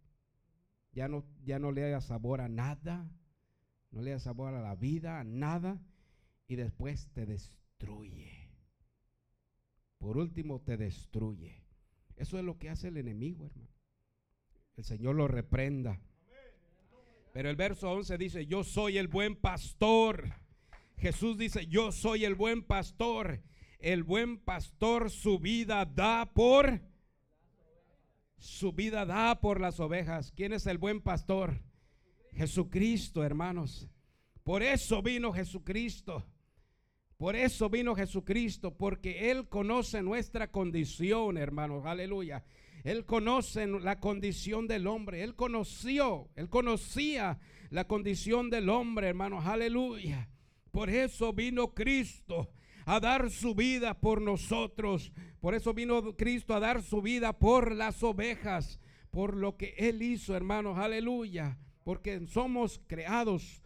Speaker 1: Ya no, ya no le da sabor a nada. No le da sabor a la vida, a nada. Y después te destruye. Por último, te destruye. Eso es lo que hace el enemigo, hermano. El Señor lo reprenda. Pero el verso 11 dice, yo soy el buen pastor. Jesús dice, yo soy el buen pastor. El buen pastor su vida da por... Su vida da por las ovejas. ¿Quién es el buen pastor? Jesucristo, hermanos. Por eso vino Jesucristo. Por eso vino Jesucristo, porque Él conoce nuestra condición, hermanos. Aleluya. Él conoce la condición del hombre. Él conoció, Él conocía la condición del hombre, hermanos. Aleluya. Por eso vino Cristo a dar su vida por nosotros. Por eso vino Cristo a dar su vida por las ovejas. Por lo que Él hizo, hermanos. Aleluya. Porque somos creados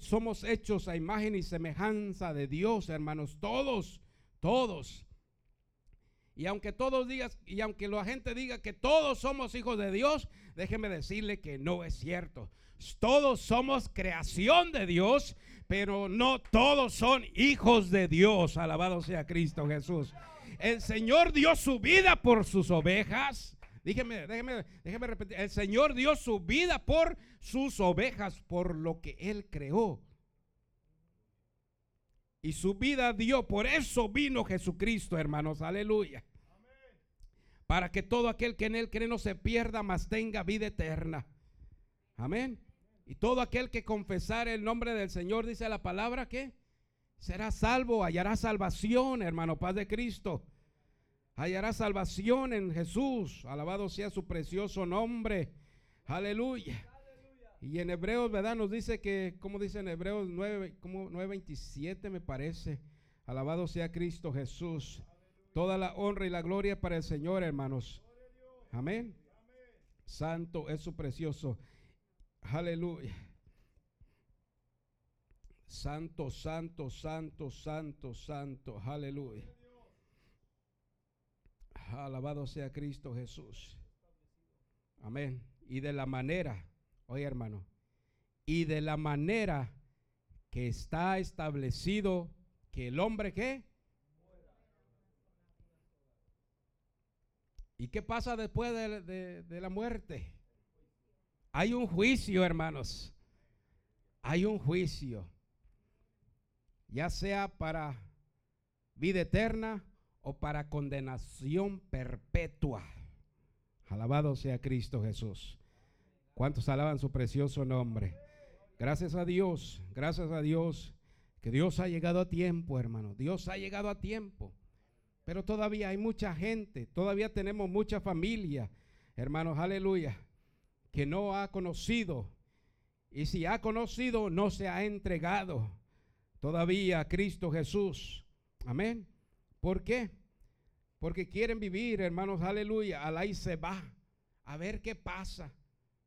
Speaker 1: somos hechos a imagen y semejanza de Dios, hermanos, todos, todos. Y aunque todos digan, y aunque la gente diga que todos somos hijos de Dios, déjeme decirle que no es cierto. Todos somos creación de Dios, pero no todos son hijos de Dios. Alabado sea Cristo Jesús. El Señor dio su vida por sus ovejas. Déjeme, déjeme, déjeme repetir. El Señor dio su vida por sus ovejas, por lo que Él creó. Y su vida dio, por eso vino Jesucristo, hermanos. Aleluya. Para que todo aquel que en Él cree no se pierda, mas tenga vida eterna. Amén. Y todo aquel que confesar el nombre del Señor, dice la palabra que será salvo, hallará salvación, hermano, paz de Cristo hallará salvación en Jesús. Alabado sea su precioso nombre. Aleluya. Y en Hebreos, ¿verdad? Nos dice que, como dice en Hebreos 9, como 9:27 me parece. Alabado sea Cristo Jesús. Toda la honra y la gloria para el Señor, hermanos. Amén. Santo es su precioso. Aleluya. Santo, santo, santo, santo, santo. Aleluya. Alabado sea Cristo Jesús. Amén. Y de la manera, oye hermano, y de la manera que está establecido que el hombre qué? ¿Y qué pasa después de, de, la muerte? Hay un juicio, hermanos. Hay un juicio. Ya sea para vida eterna o para condenación perpetua. Alabado sea Cristo Jesús. ¿Cuántos alaban su precioso nombre? Gracias a Dios, gracias a Dios, que Dios ha llegado a tiempo, hermano. Dios ha llegado a tiempo. Pero todavía hay mucha gente, todavía tenemos mucha familia, hermanos, aleluya, que no ha conocido. Y si ha conocido, no se ha entregado todavía a Cristo Jesús. Amén. ¿Por qué? Porque quieren vivir, hermanos, aleluya, al ahí se va, a ver qué pasa.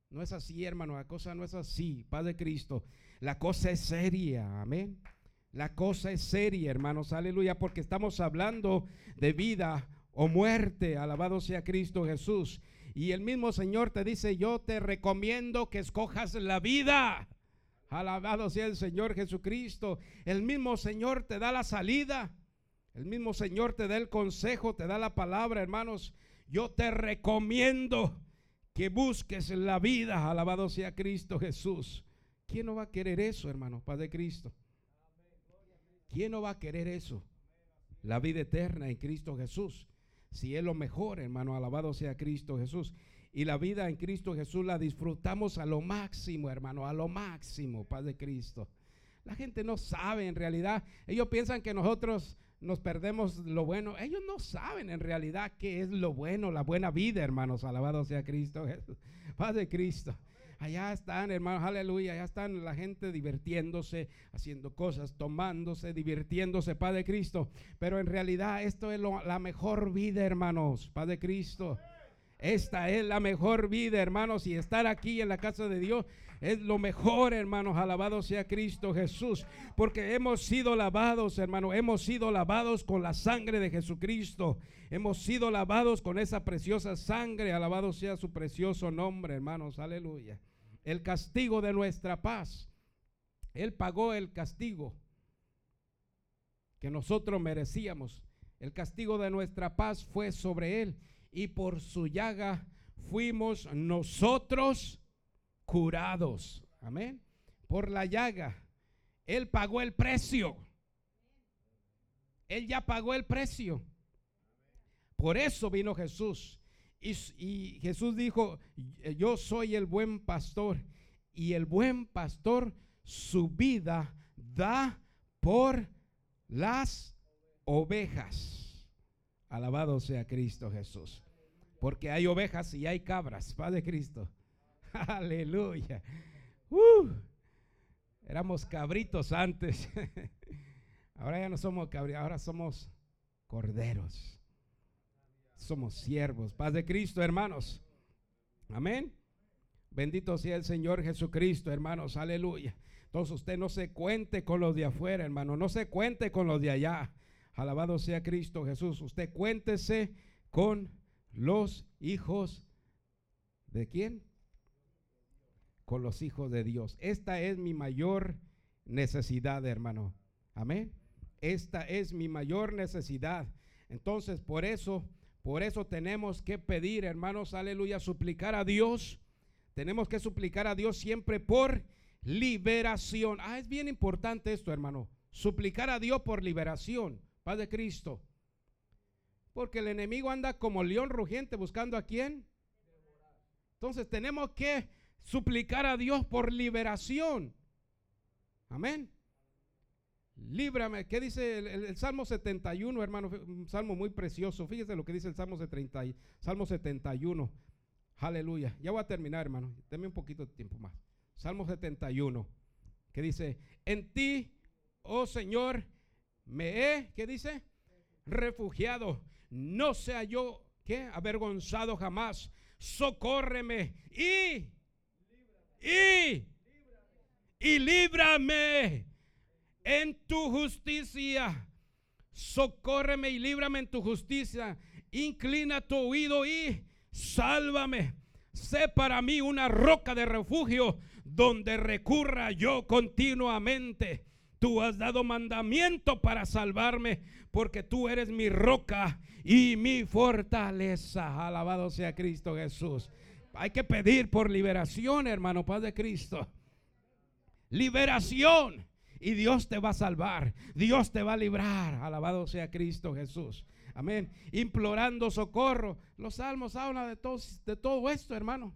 Speaker 1: No es así, hermano, la cosa no es así, Padre Cristo. La cosa es seria, amén. La cosa es seria, hermanos, aleluya, porque estamos hablando de vida o muerte, alabado sea Cristo Jesús. Y el mismo Señor te dice, yo te recomiendo que escojas la vida. Alabado sea el Señor Jesucristo. El mismo Señor te da la salida. El mismo Señor te da el consejo, te da la palabra, hermanos. Yo te recomiendo que busques la vida. Alabado sea Cristo Jesús. ¿Quién no va a querer eso, hermano? Padre Cristo. ¿Quién no va a querer eso? La vida eterna en Cristo Jesús. Si es lo mejor, hermano, alabado sea Cristo Jesús. Y la vida en Cristo Jesús la disfrutamos a lo máximo, hermano, a lo máximo, Padre Cristo. La gente no sabe en realidad. Ellos piensan que nosotros nos perdemos lo bueno. Ellos no saben en realidad qué es lo bueno, la buena vida, hermanos. Alabado sea Cristo Jesús. Paz de Cristo. Allá están, hermanos, aleluya. Allá están la gente divirtiéndose, haciendo cosas, tomándose, divirtiéndose, Padre Cristo. Pero en realidad esto es la mejor vida, hermanos, Padre Cristo. Esta es la mejor vida, hermanos, y estar aquí en la casa de Dios es lo mejor, hermanos. Alabado sea Cristo Jesús. Porque hemos sido lavados, hermanos. Hemos sido lavados con la sangre de Jesucristo. Hemos sido lavados con esa preciosa sangre. Alabado sea su precioso nombre, hermanos. Aleluya. El castigo de nuestra paz. Él pagó el castigo que nosotros merecíamos. El castigo de nuestra paz fue sobre él y por su llaga fuimos nosotros curados. Amén. Por la llaga. Él pagó el precio. Él ya pagó el precio. Por eso vino Jesús. Y, Jesús dijo, yo soy el buen pastor. Y el buen pastor su vida da por las ovejas. Alabado sea Cristo Jesús. Porque hay ovejas y hay cabras, Padre Cristo. Aleluya. Uh, éramos cabritos antes. ahora ya no somos cabritos, ahora somos corderos. Somos siervos. Paz de Cristo, hermanos. Amén. Bendito sea el Señor Jesucristo, hermanos. Aleluya. Entonces usted no se cuente con los de afuera, hermano. No se cuente con los de allá. Alabado sea Cristo Jesús. Usted cuéntese con los hijos de quién? con los hijos de Dios. Esta es mi mayor necesidad, hermano. Amén. Esta es mi mayor necesidad. Entonces, por eso, por eso tenemos que pedir, hermanos, aleluya, suplicar a Dios. Tenemos que suplicar a Dios siempre por liberación. Ah, es bien importante esto, hermano. Suplicar a Dios por liberación. Padre Cristo. Porque el enemigo anda como león rugiente buscando a quién. Entonces tenemos que suplicar a Dios por liberación. Amén. Líbrame. ¿Qué dice el, Salmo 71, hermano? Un salmo muy precioso. Fíjese lo que dice el Salmo, 30, Salmo 71. Aleluya. Ya voy a terminar, hermano. Deme un poquito de tiempo más. Salmo 71. Que dice, en ti, oh Señor, me he, ¿qué dice? Refugiado. No sea yo, ¿qué? Avergonzado jamás. Socórreme y y, y líbrame en tu justicia. Socórreme y líbrame en tu justicia. Inclina tu oído y sálvame. Sé para mí una roca de refugio donde recurra yo continuamente. Tú has dado mandamiento para salvarme, porque tú eres mi roca y mi fortaleza. Alabado sea Cristo Jesús. Hay que pedir por liberación, hermano Padre Cristo. Liberación. Y Dios te va a salvar. Dios te va a librar. Alabado sea Cristo Jesús. Amén. Implorando socorro. Los salmos hablan de todo, esto, hermano.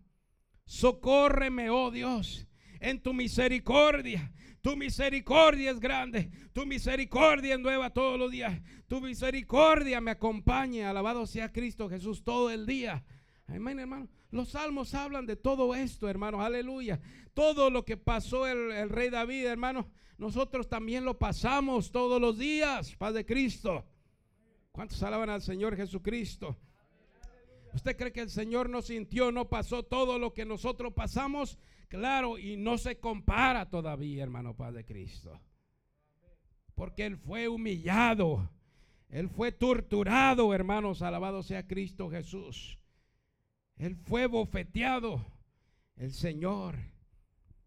Speaker 1: Socórreme, oh Dios, en tu misericordia. Tu misericordia es grande. Tu misericordia es nueva todos los días. Tu misericordia me acompaña. Alabado sea Cristo Jesús todo el día. Amén, hermano. Los salmos hablan de todo esto, hermanos. Aleluya. Todo lo que pasó el, rey David, hermanos, nosotros también lo pasamos todos los días, Paz de Cristo. ¿Cuántos alaban al Señor Jesucristo? ¿Usted cree que el Señor no sintió, no pasó todo lo que nosotros pasamos? Claro, y no se compara todavía, hermano Padre Cristo. Porque Él fue humillado, Él fue torturado, hermanos, alabado sea Cristo Jesús. Él fue bofeteado. El Señor,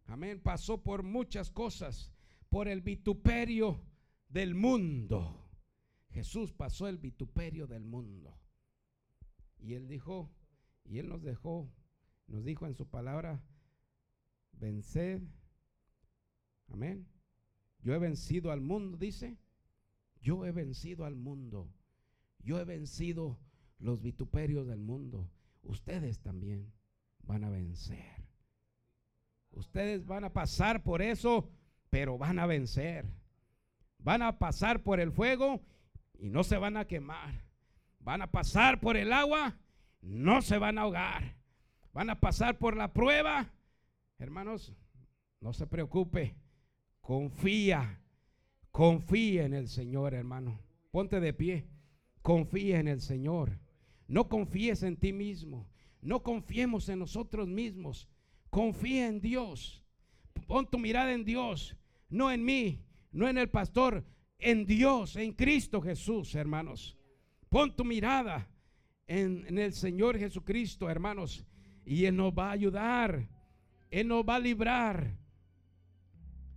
Speaker 1: amén, pasó por muchas cosas, por el vituperio del mundo. Jesús pasó el vituperio del mundo. Y Él dijo, y Él nos dejó, nos dijo en su palabra, venced. Amén. Yo he vencido al mundo, dice. Yo he vencido al mundo. Yo he vencido los vituperios del mundo ustedes también van a vencer. Ustedes van a pasar por eso, pero van a vencer. Van a pasar por el fuego y no se van a quemar. Van a pasar por el agua, no se van a ahogar. Van a pasar por la prueba. Hermanos, no se preocupe. Confía. Confía en el Señor, hermano. Ponte de pie. Confía en el Señor. No confíes en ti mismo. No confiemos en nosotros mismos. Confía en Dios. Pon tu mirada en Dios, no en mí, no en el pastor, en Dios, en Cristo Jesús, hermanos. Pon tu mirada en, el Señor Jesucristo, hermanos, y Él nos va a ayudar, Él nos va a librar.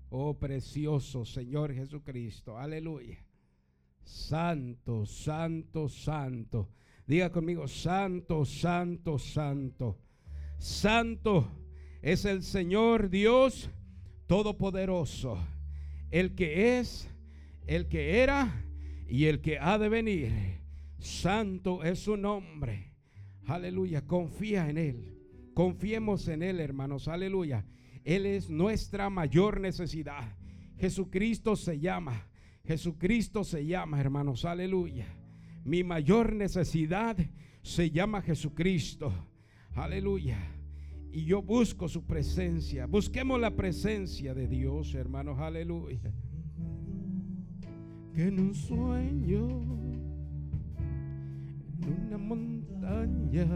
Speaker 1: Oh precioso Señor Jesucristo, aleluya. Santo, santo, santo. Diga conmigo, santo, santo, santo. Santo es el Señor Dios Todopoderoso, el que es, el que era y el que ha de venir. Santo es su nombre. Aleluya, confía en Él. Confiemos en Él, hermanos. Aleluya. Él es nuestra mayor necesidad. Jesucristo se llama. Jesucristo se llama, hermanos. Aleluya. Mi mayor necesidad se llama Jesucristo. Aleluya. Y yo busco su presencia. Busquemos la presencia de Dios, hermanos. Aleluya. Que en un sueño, en una montaña,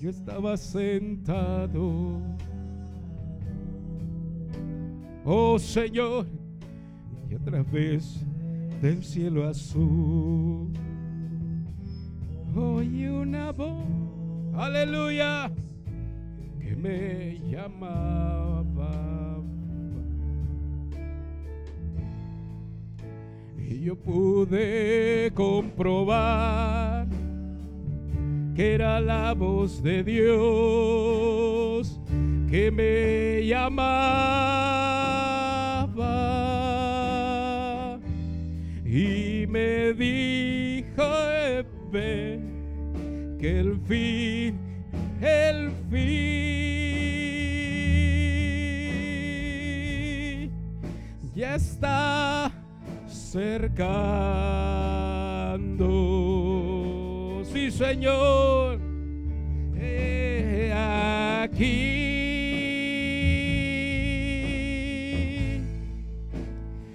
Speaker 1: yo estaba sentado. Oh Señor, y otra vez del cielo azul. Oí una voz, aleluya, que me llamaba. Y yo pude comprobar que era la voz de Dios que me llamaba y me dijo ve que el fin el fin ya está cercando sí señor He aquí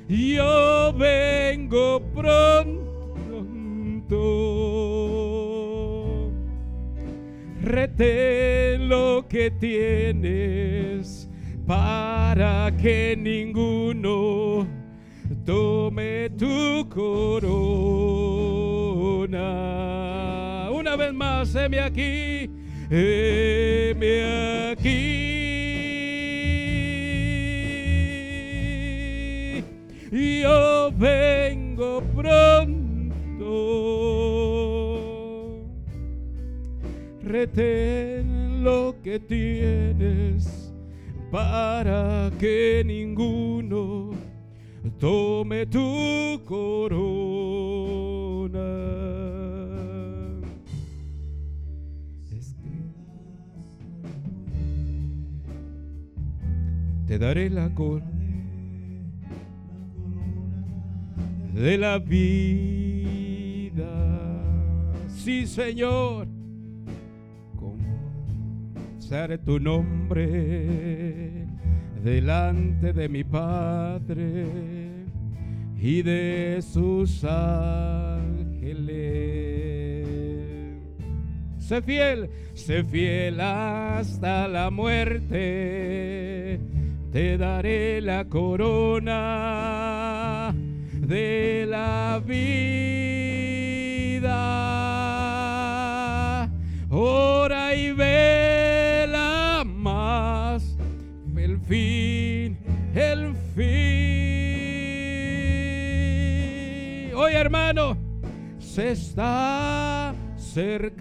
Speaker 1: yo vengo pronto. Retén lo que tienes para que ninguno tome tu corona. Una vez más, heme aquí, heme aquí. yo vengo. Retén lo que tienes para que ninguno tome tu corona. Te daré la corona de la vida. Sí, Señor, tu nombre delante de mi Padre y de sus ángeles. Sé fiel, sé fiel hasta la muerte, te daré la corona de la vida. Hermano, se está acercando.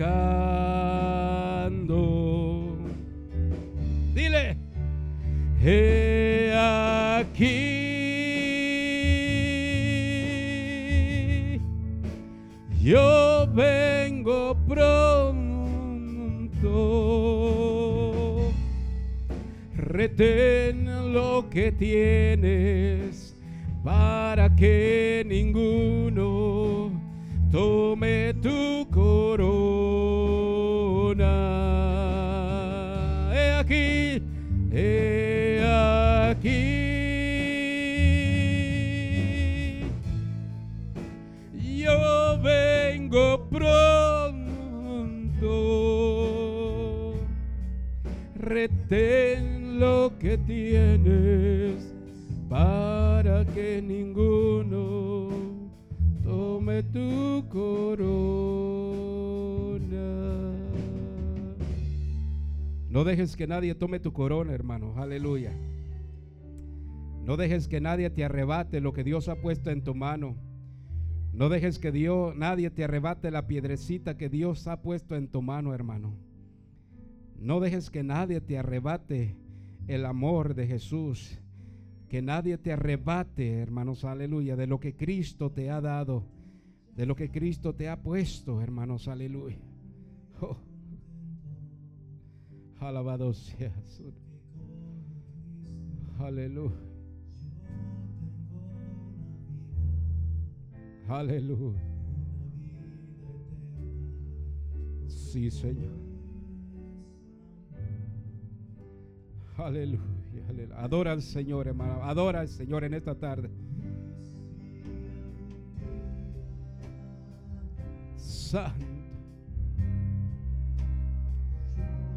Speaker 1: Dile, he aquí yo vengo pronto. Retén lo que tienes para que ninguno tome tu corona. He aquí, he aquí. Yo vengo pronto. Retén lo que tienes para que ninguno tu corona. No dejes que nadie tome tu corona, hermano. Aleluya. No dejes que nadie te arrebate lo que Dios ha puesto en tu mano. No dejes que Dios, nadie te arrebate la piedrecita que Dios ha puesto en tu mano, hermano. No dejes que nadie te arrebate el amor de Jesús. Que nadie te arrebate, hermanos, aleluya, de lo que Cristo te ha dado, de lo que Cristo te ha puesto, hermanos, aleluya. Oh. Alabado sea su Aleluya. Aleluya. Sí, Señor. Aleluya, aleluya. Adora al Señor, hermano. Adora al Señor en esta tarde.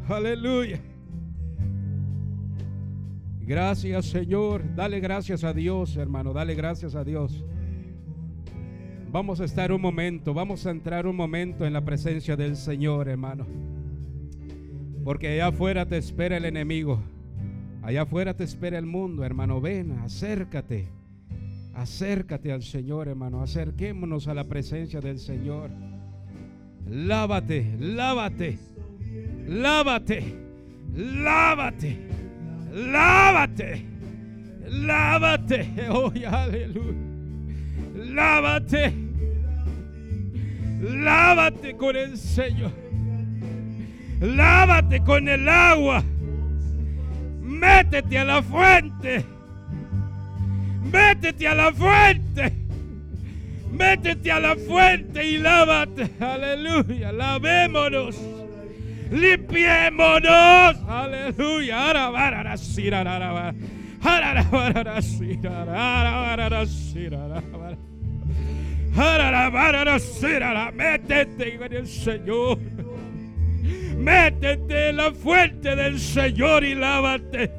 Speaker 1: Aleluya. Gracias, Señor. Dale gracias a Dios, hermano. Dale gracias a Dios. Vamos a estar un momento, vamos a entrar un momento en la presencia del Señor, hermano. Porque allá afuera te espera el enemigo. Allá afuera te espera el mundo, hermano. Ven, acércate. Acércate al Señor, hermano. Acerquémonos a la presencia del Señor. Lávate, lávate. Lávate. Lávate. Lávate. Lávate. Oh, aleluya. Lávate. Lávate con el Señor. Lávate con el agua. Métete a la fuente. Métete a la fuente. Métete a la fuente y lávate. Aleluya. Lavémonos. Limpiémonos. Aleluya. Métete con el Señor. Métete en la fuente del Señor y lávate.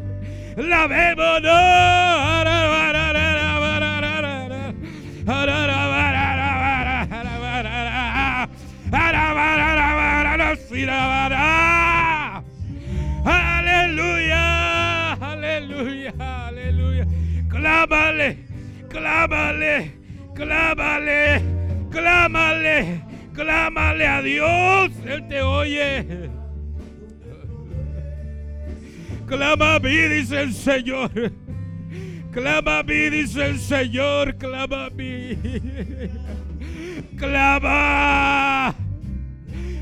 Speaker 1: Lavémonos. Aleluya, aleluya, aleluya. Clámale, clámale, clámale, clámale, clámale a Dios. Él te oye. Clama a mí, dice el Señor. Clama a mí, dice el Señor. Clama a mí. Clama.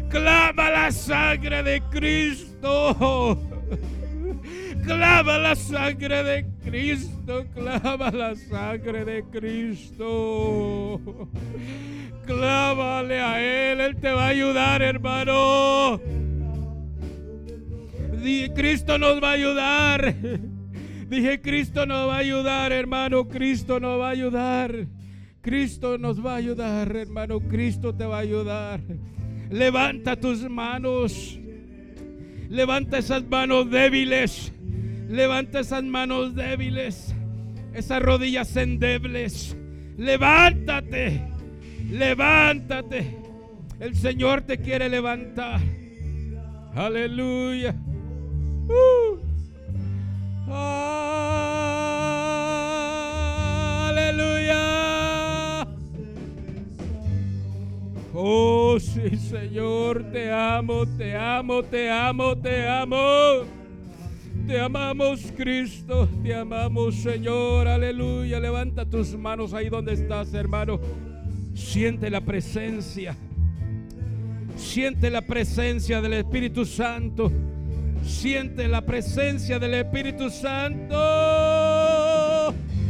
Speaker 1: Clama la sangre de Cristo. Clama la sangre de Cristo. Clama la sangre de Cristo. Clámale a Él. Él te va a ayudar, hermano. Cristo nos va a ayudar. Dije, Cristo nos va a ayudar, hermano. Cristo nos va a ayudar. Cristo nos va a ayudar, hermano. Cristo te va a ayudar. Levanta tus manos. Levanta esas manos débiles. Levanta esas manos débiles. Esas rodillas endebles. Levántate. Levántate. El Señor te quiere levantar. Aleluya. Uh. Aleluya. Oh, sí, Señor, te amo, te amo, te amo, te amo. Te amamos, Cristo, te amamos, Señor. Aleluya. Levanta tus manos ahí donde estás, hermano. Siente la presencia. Siente la presencia del Espíritu Santo. Siente la presencia del Espíritu Santo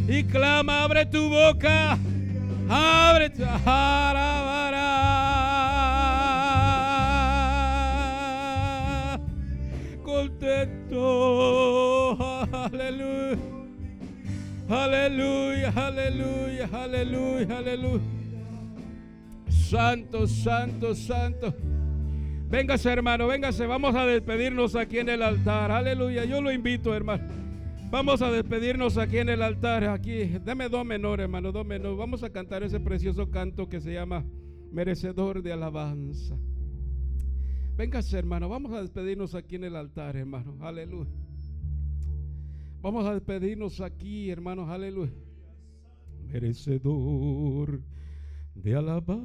Speaker 1: y clama, abre tu boca, abre tu contento, aleluya, aleluya, aleluya, aleluya, aleluya. Santo, santo, santo. Véngase, hermano, véngase. Vamos a despedirnos aquí en el altar. Aleluya. Yo lo invito, hermano. Vamos a despedirnos aquí en el altar. Aquí, dame do menor, hermano, do menor. Vamos a cantar ese precioso canto que se llama Merecedor de Alabanza. Véngase, hermano. Vamos a despedirnos aquí en el altar, hermano. Aleluya. Vamos a despedirnos aquí, hermanos. Aleluya. Merecedor de alabanza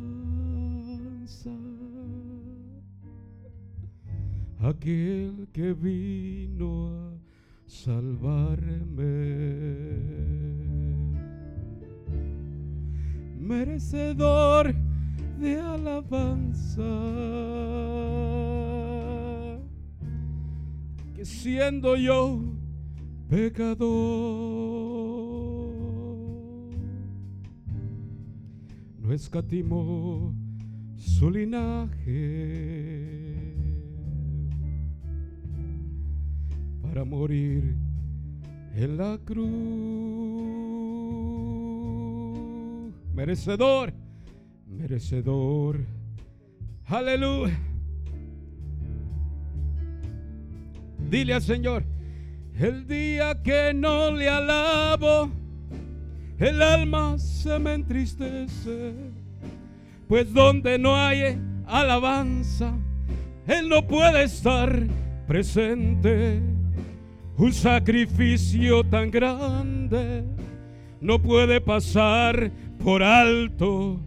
Speaker 1: aquel que vino a salvarme. Merecedor de alabanza, que siendo yo pecador, no escatimó su linaje para morir en la cruz. Merecedor, merecedor. Aleluya. Dile al Señor, el día que no le alabo, el alma se me entristece, pues donde no hay alabanza, Él no puede estar presente. Un sacrificio tan grande no puede pasar por alto.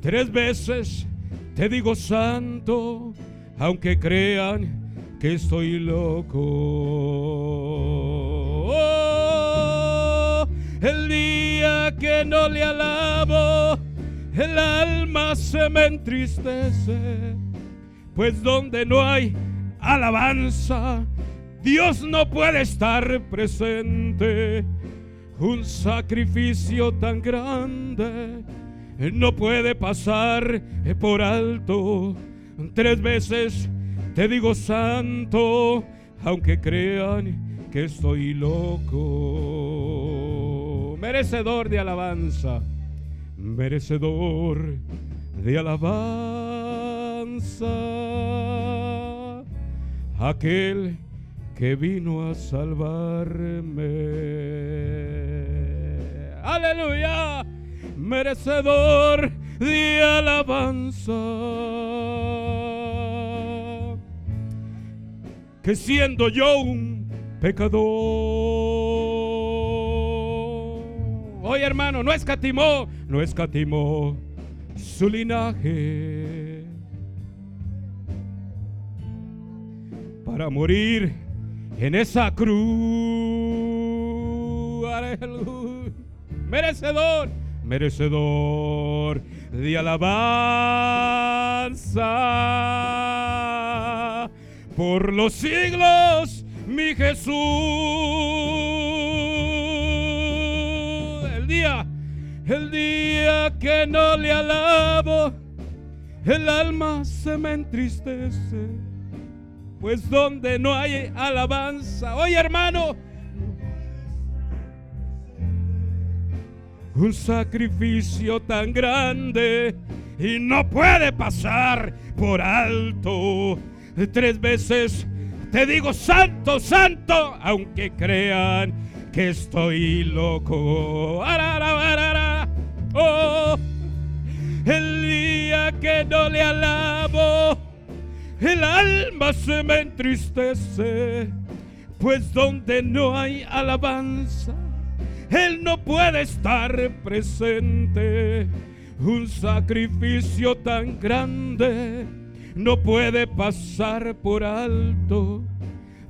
Speaker 1: Tres veces te digo santo, aunque crean que estoy loco. Oh, el día que no le alabo, el alma se me entristece, pues donde no hay alabanza, Dios no puede estar presente. Un sacrificio tan grande no puede pasar por alto. Tres veces te digo santo, aunque crean que estoy loco. Merecedor de alabanza, merecedor de alabanza. Aquel que vino a salvarme. Aleluya, merecedor de alabanza. Que siendo yo un pecador, hoy hermano, no escatimó, no escatimó su linaje para morir en esa cruz. Aleluya. Merecedor, merecedor de alabanza por los siglos, mi Jesús. El día, el día que no le alabo, el alma se me entristece pues donde no hay alabanza. Oye hermano, un sacrificio tan grande y no puede pasar por alto. Tres veces te digo santo, santo, aunque crean que estoy loco. Oh, el día que no le alabo el alma se me entristece, pues donde no hay alabanza, Él no puede estar presente. Un sacrificio tan grande no puede pasar por alto.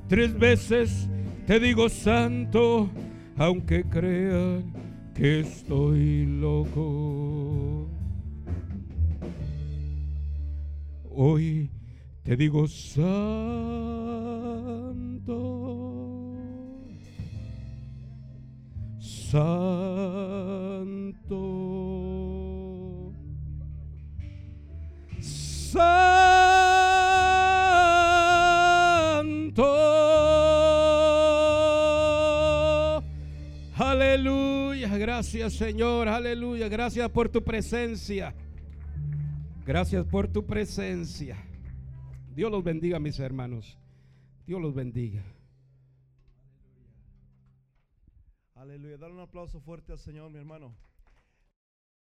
Speaker 1: Tres veces te digo santo, aunque crean que estoy loco. Hoy te digo santo, santo, santo. Aleluya, gracias Señor, aleluya, gracias por tu presencia. Gracias por tu presencia. Dios los bendiga, mis hermanos. Dios los bendiga.
Speaker 2: Aleluya. Dale un aplauso fuerte al Señor, mi hermano.